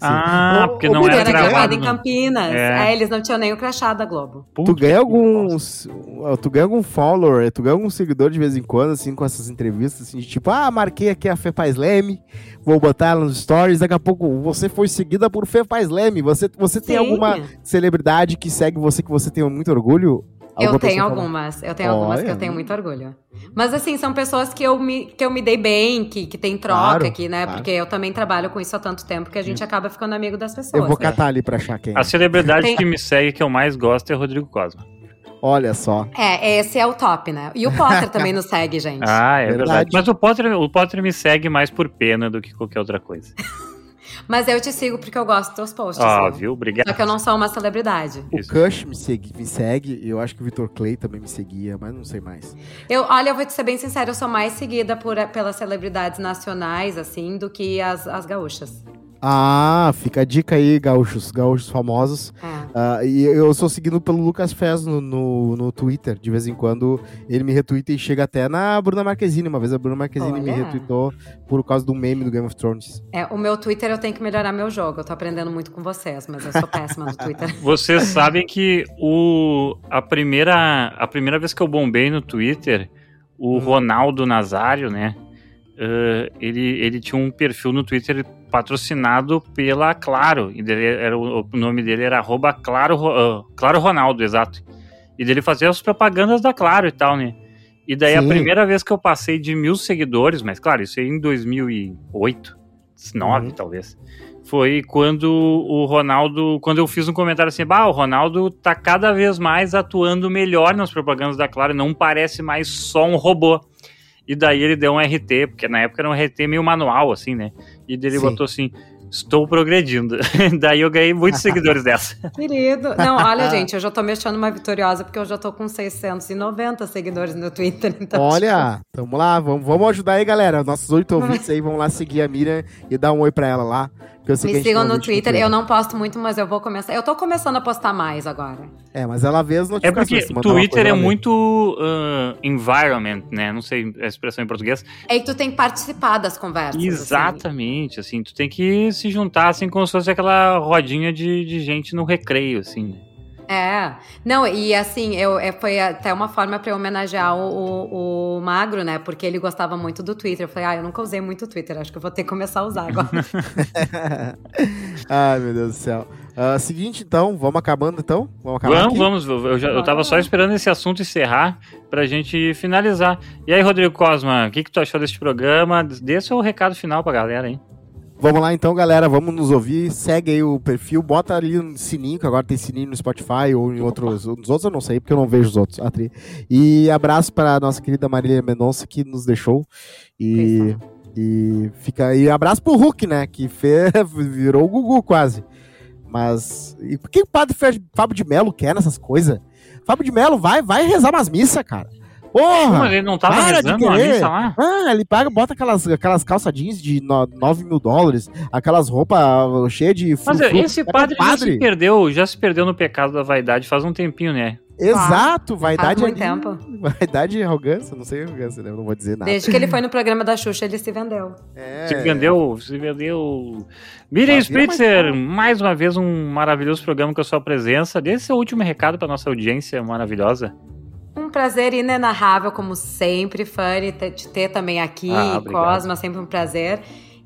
Ah, Ô, porque não Bira, era era gravado gravado. em no- Campinas. É. É, eles não tinham nem o crachá da Globo. Tu Puta ganha que alguns. Tu ganha algum follower, tu ganha algum seguidor de vez em quando, assim, com essas entrevistas, assim, de tipo, ah, marquei aqui a Fê Paz Leme, vou botar ela nos stories, daqui a pouco você foi seguida por Fê Paz Leme. Você, você tem Sim. alguma celebridade que segue você que você tem muito orgulho? Eu tenho fala- algumas, eu tenho algumas que Olha. eu tenho muito orgulho. Mas assim, são pessoas que eu me, que eu me dei bem, que, que tem troca Claro, aqui, né? claro. Porque eu também trabalho com isso há tanto tempo que a gente acaba ficando amigo das pessoas. Eu vou né? catar ali pra achar quem. é. A celebridade Tem- que me segue que eu mais gosto é Rodrigo Cosma. Olha só. É, esse é o top, né? E o Potter também nos segue, gente. Ah, é Verdade. verdade. Mas o Potter, o Potter me segue mais por pena do que qualquer outra coisa. Mas eu te sigo porque eu gosto dos teus posts. Ó, viu? viu? Obrigado. Só que eu não sou uma celebridade. O Isso. Kush me segue, me segue, e eu acho que o Vitor Clay também me seguia, mas não sei mais. Eu, olha, eu vou te ser bem sincera, eu sou mais seguida por, pelas celebridades nacionais, assim, do que as, as gaúchas. Ah, fica a dica aí, gaúchos, gaúchos famosos. É. Ah, e eu sou seguido pelo Lucas Fez no, no, no Twitter. De vez em quando ele me retweeta e chega até na Bruna Marquezine. Uma vez a Bruna Marquezine me Olha. retweetou por causa do meme do Game of Thrones. É, o meu Twitter eu tenho que melhorar meu jogo. Eu tô aprendendo muito com vocês, mas eu sou péssima no Twitter. Vocês sabem que o, a, primeira, a primeira vez que eu bombei no Twitter, o Hum. Ronaldo Nazário, né? Eh, ele, ele tinha um perfil no Twitter patrocinado pela Claro. E dele era, o, nome dele era arroba claro, Ro- ah, claro Ronaldo, exato. E dele fazia as propagandas da Claro e tal, né? E daí a Sim. primeira vez que eu passei de mil seguidores, mas claro, isso aí em 2008, 2009 Uhum. talvez, foi quando o Ronaldo, quando eu fiz um comentário assim, bah, o Ronaldo tá cada vez mais atuando melhor nas propagandas da Claro, não parece mais só um robô. E daí ele deu um RT, porque na época era um RT meio manual, assim, né? E daí ele Sim. botou assim, estou progredindo. daí eu ganhei muitos seguidores dessa. Querido. Não, olha, gente, eu já tô me achando uma vitoriosa porque eu já tô com 690 seguidores no Twitter. Então, Olha, tamo lá, vamos, vamos ajudar aí, galera. Nossos oito ouvintes aí vão lá seguir a Miriam e dar um oi pra ela lá. Me sigam no Twitter. Eu não posto muito, mas eu vou começar. Eu tô começando a postar mais agora. É, mas ela vê as É notificações. porque mandar uma Twitter é muito ah, environment, né? Não sei a expressão em português. É que tu tem que participar das conversas. assim. Exatamente, assim, tu tem que se juntar, assim, como se fosse aquela rodinha de, de gente no recreio, assim, né? É. Não, e assim, eu, é, foi até uma forma pra eu homenagear o, o, o Magro, né? Porque ele gostava muito do Twitter. Eu falei, ah, eu nunca usei muito o Twitter, acho que eu vou ter que começar a usar agora. Ai, meu Deus do céu. Ah, seguinte, então, vamos acabando, então? Vamos acabar Vamos, vamos, eu, já, eu tava só esperando esse assunto encerrar pra gente finalizar. E aí, Rodrigo Cosma, o que, que tu achou deste programa? Dê seu recado final pra galera, hein? Vamos lá então, galera. Vamos nos ouvir. Segue aí o perfil. Bota ali no sininho, que agora tem sininho no Spotify ou em outros. Nos outros eu não sei, porque eu não vejo os outros. a tri. E abraço para nossa querida Marília Mendonça, que nos deixou. E, e fica e abraço pro Hulk, né? Que fez, virou o Gugu quase. Mas. E por que o padre Fábio de Melo quer nessas coisas? Fábio de Melo vai, vai rezar umas missas, cara. Porra! Mas ele não tava rezando uma missa lá? Ah, ele paga, bota aquelas, aquelas calça jeans de no- 9 mil dólares, aquelas roupas cheias de Mas esse É um padre, já se perdeu, já se perdeu no pecado da vaidade faz um tempinho, né? Exato, vaidade muito ali- tempo. Vaidade e arrogância, não sei arrogância, né? Eu não vou dizer nada. Desde que ele foi no programa da Xuxa, ele se vendeu. É, Se vendeu, se vendeu. Miriam Spritzer, mais- mais uma vez um maravilhoso programa com a sua presença. Dê seu último recado pra nossa audiência maravilhosa. Um prazer inenarrável, como sempre, Fanny, te- te ter também aqui. Ah. Cosma, sempre um prazer.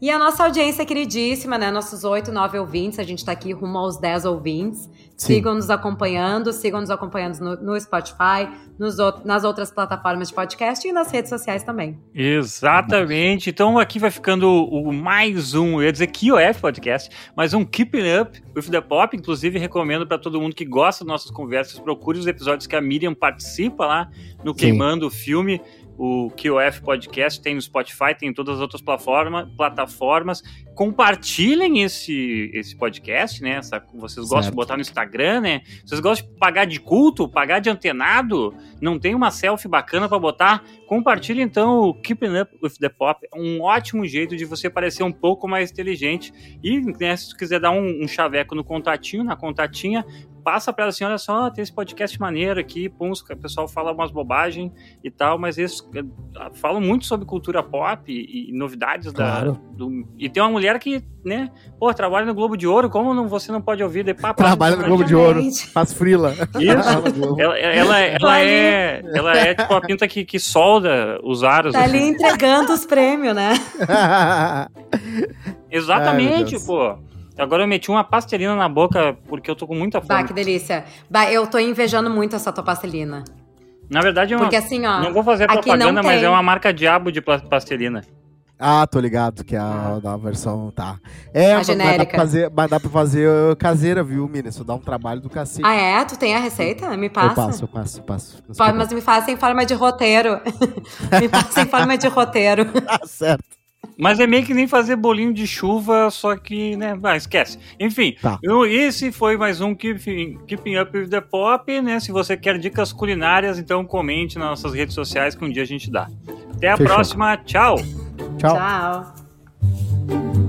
E a nossa audiência queridíssima, né? Nossos oito, nove ouvintes, a gente tá aqui rumo aos dez ouvintes. Sim. Sigam nos acompanhando, sigam nos acompanhando no, no Spotify, nos, nas outras plataformas de podcast e nas redes sociais também. Exatamente. Então aqui vai ficando o, o mais um, eu ia dizer QF Podcast, mais um Keeping Up with the Pop. Inclusive, recomendo para todo mundo que gosta das nossas conversas, procure os episódios que a Miriam participa lá no Sim. Queimando o Filme. O QF Podcast tem no Spotify, tem em todas as outras plataforma, plataformas. Compartilhem esse, esse podcast, né? Essa, vocês gostam Certo. de botar no Instagram, né? Vocês gostam de pagar de culto, pagar de antenado? Não tem uma selfie bacana para botar? Compartilhe então o Keeping Up with the Pop. É um ótimo jeito de você parecer um pouco mais inteligente. E né, se quiser dar um, um chaveco no contatinho, na contatinha, passa para ela assim: olha só, tem esse podcast maneiro aqui, pum, o pessoal fala umas bobagens e tal, mas eles eh, falam muito sobre cultura pop e, e novidades Claro. da. Do, e tem uma mulher que, né, pô, trabalha no Globo de Ouro, como não, você não pode ouvir? De, passa Trabalha no Globo de Ouro. Faz frila. Isso. Ela, ela, ela, é, ela é tipo a pinta que, que solda os aros. Tá ali assim. entregando os prêmios, né? Ai, Exatamente, Deus. pô. Agora eu meti uma pastelina na boca porque eu tô com muita Bah, fome. que delícia. Bah, eu tô invejando muito essa tua pastelina. Na verdade, é uma, Porque assim, ó. não vou fazer propaganda, não mas é uma marca diabo de pastelina. Ah, tô ligado, que é a, da versão, tá. É, mas, mas dá genérica. pra fazer, mas dá pra fazer uh, caseira, viu, Mina? Isso dá um trabalho do cacete. Ah, é? Tu tem a receita? Me passa. Eu passo, eu passo, eu passo. Pode, mas me faça em forma de roteiro. me passa em forma de roteiro. Tá certo. Mas é meio que nem fazer bolinho de chuva, só que, né, vai, esquece. Enfim, Tá. eu- esse foi mais um Keeping, Keeping Up with the Pop, né? Se você quer dicas culinárias, então comente nas nossas redes sociais que um dia a gente dá. Até a Fechou. próxima, tchau! Tchau. Tchau.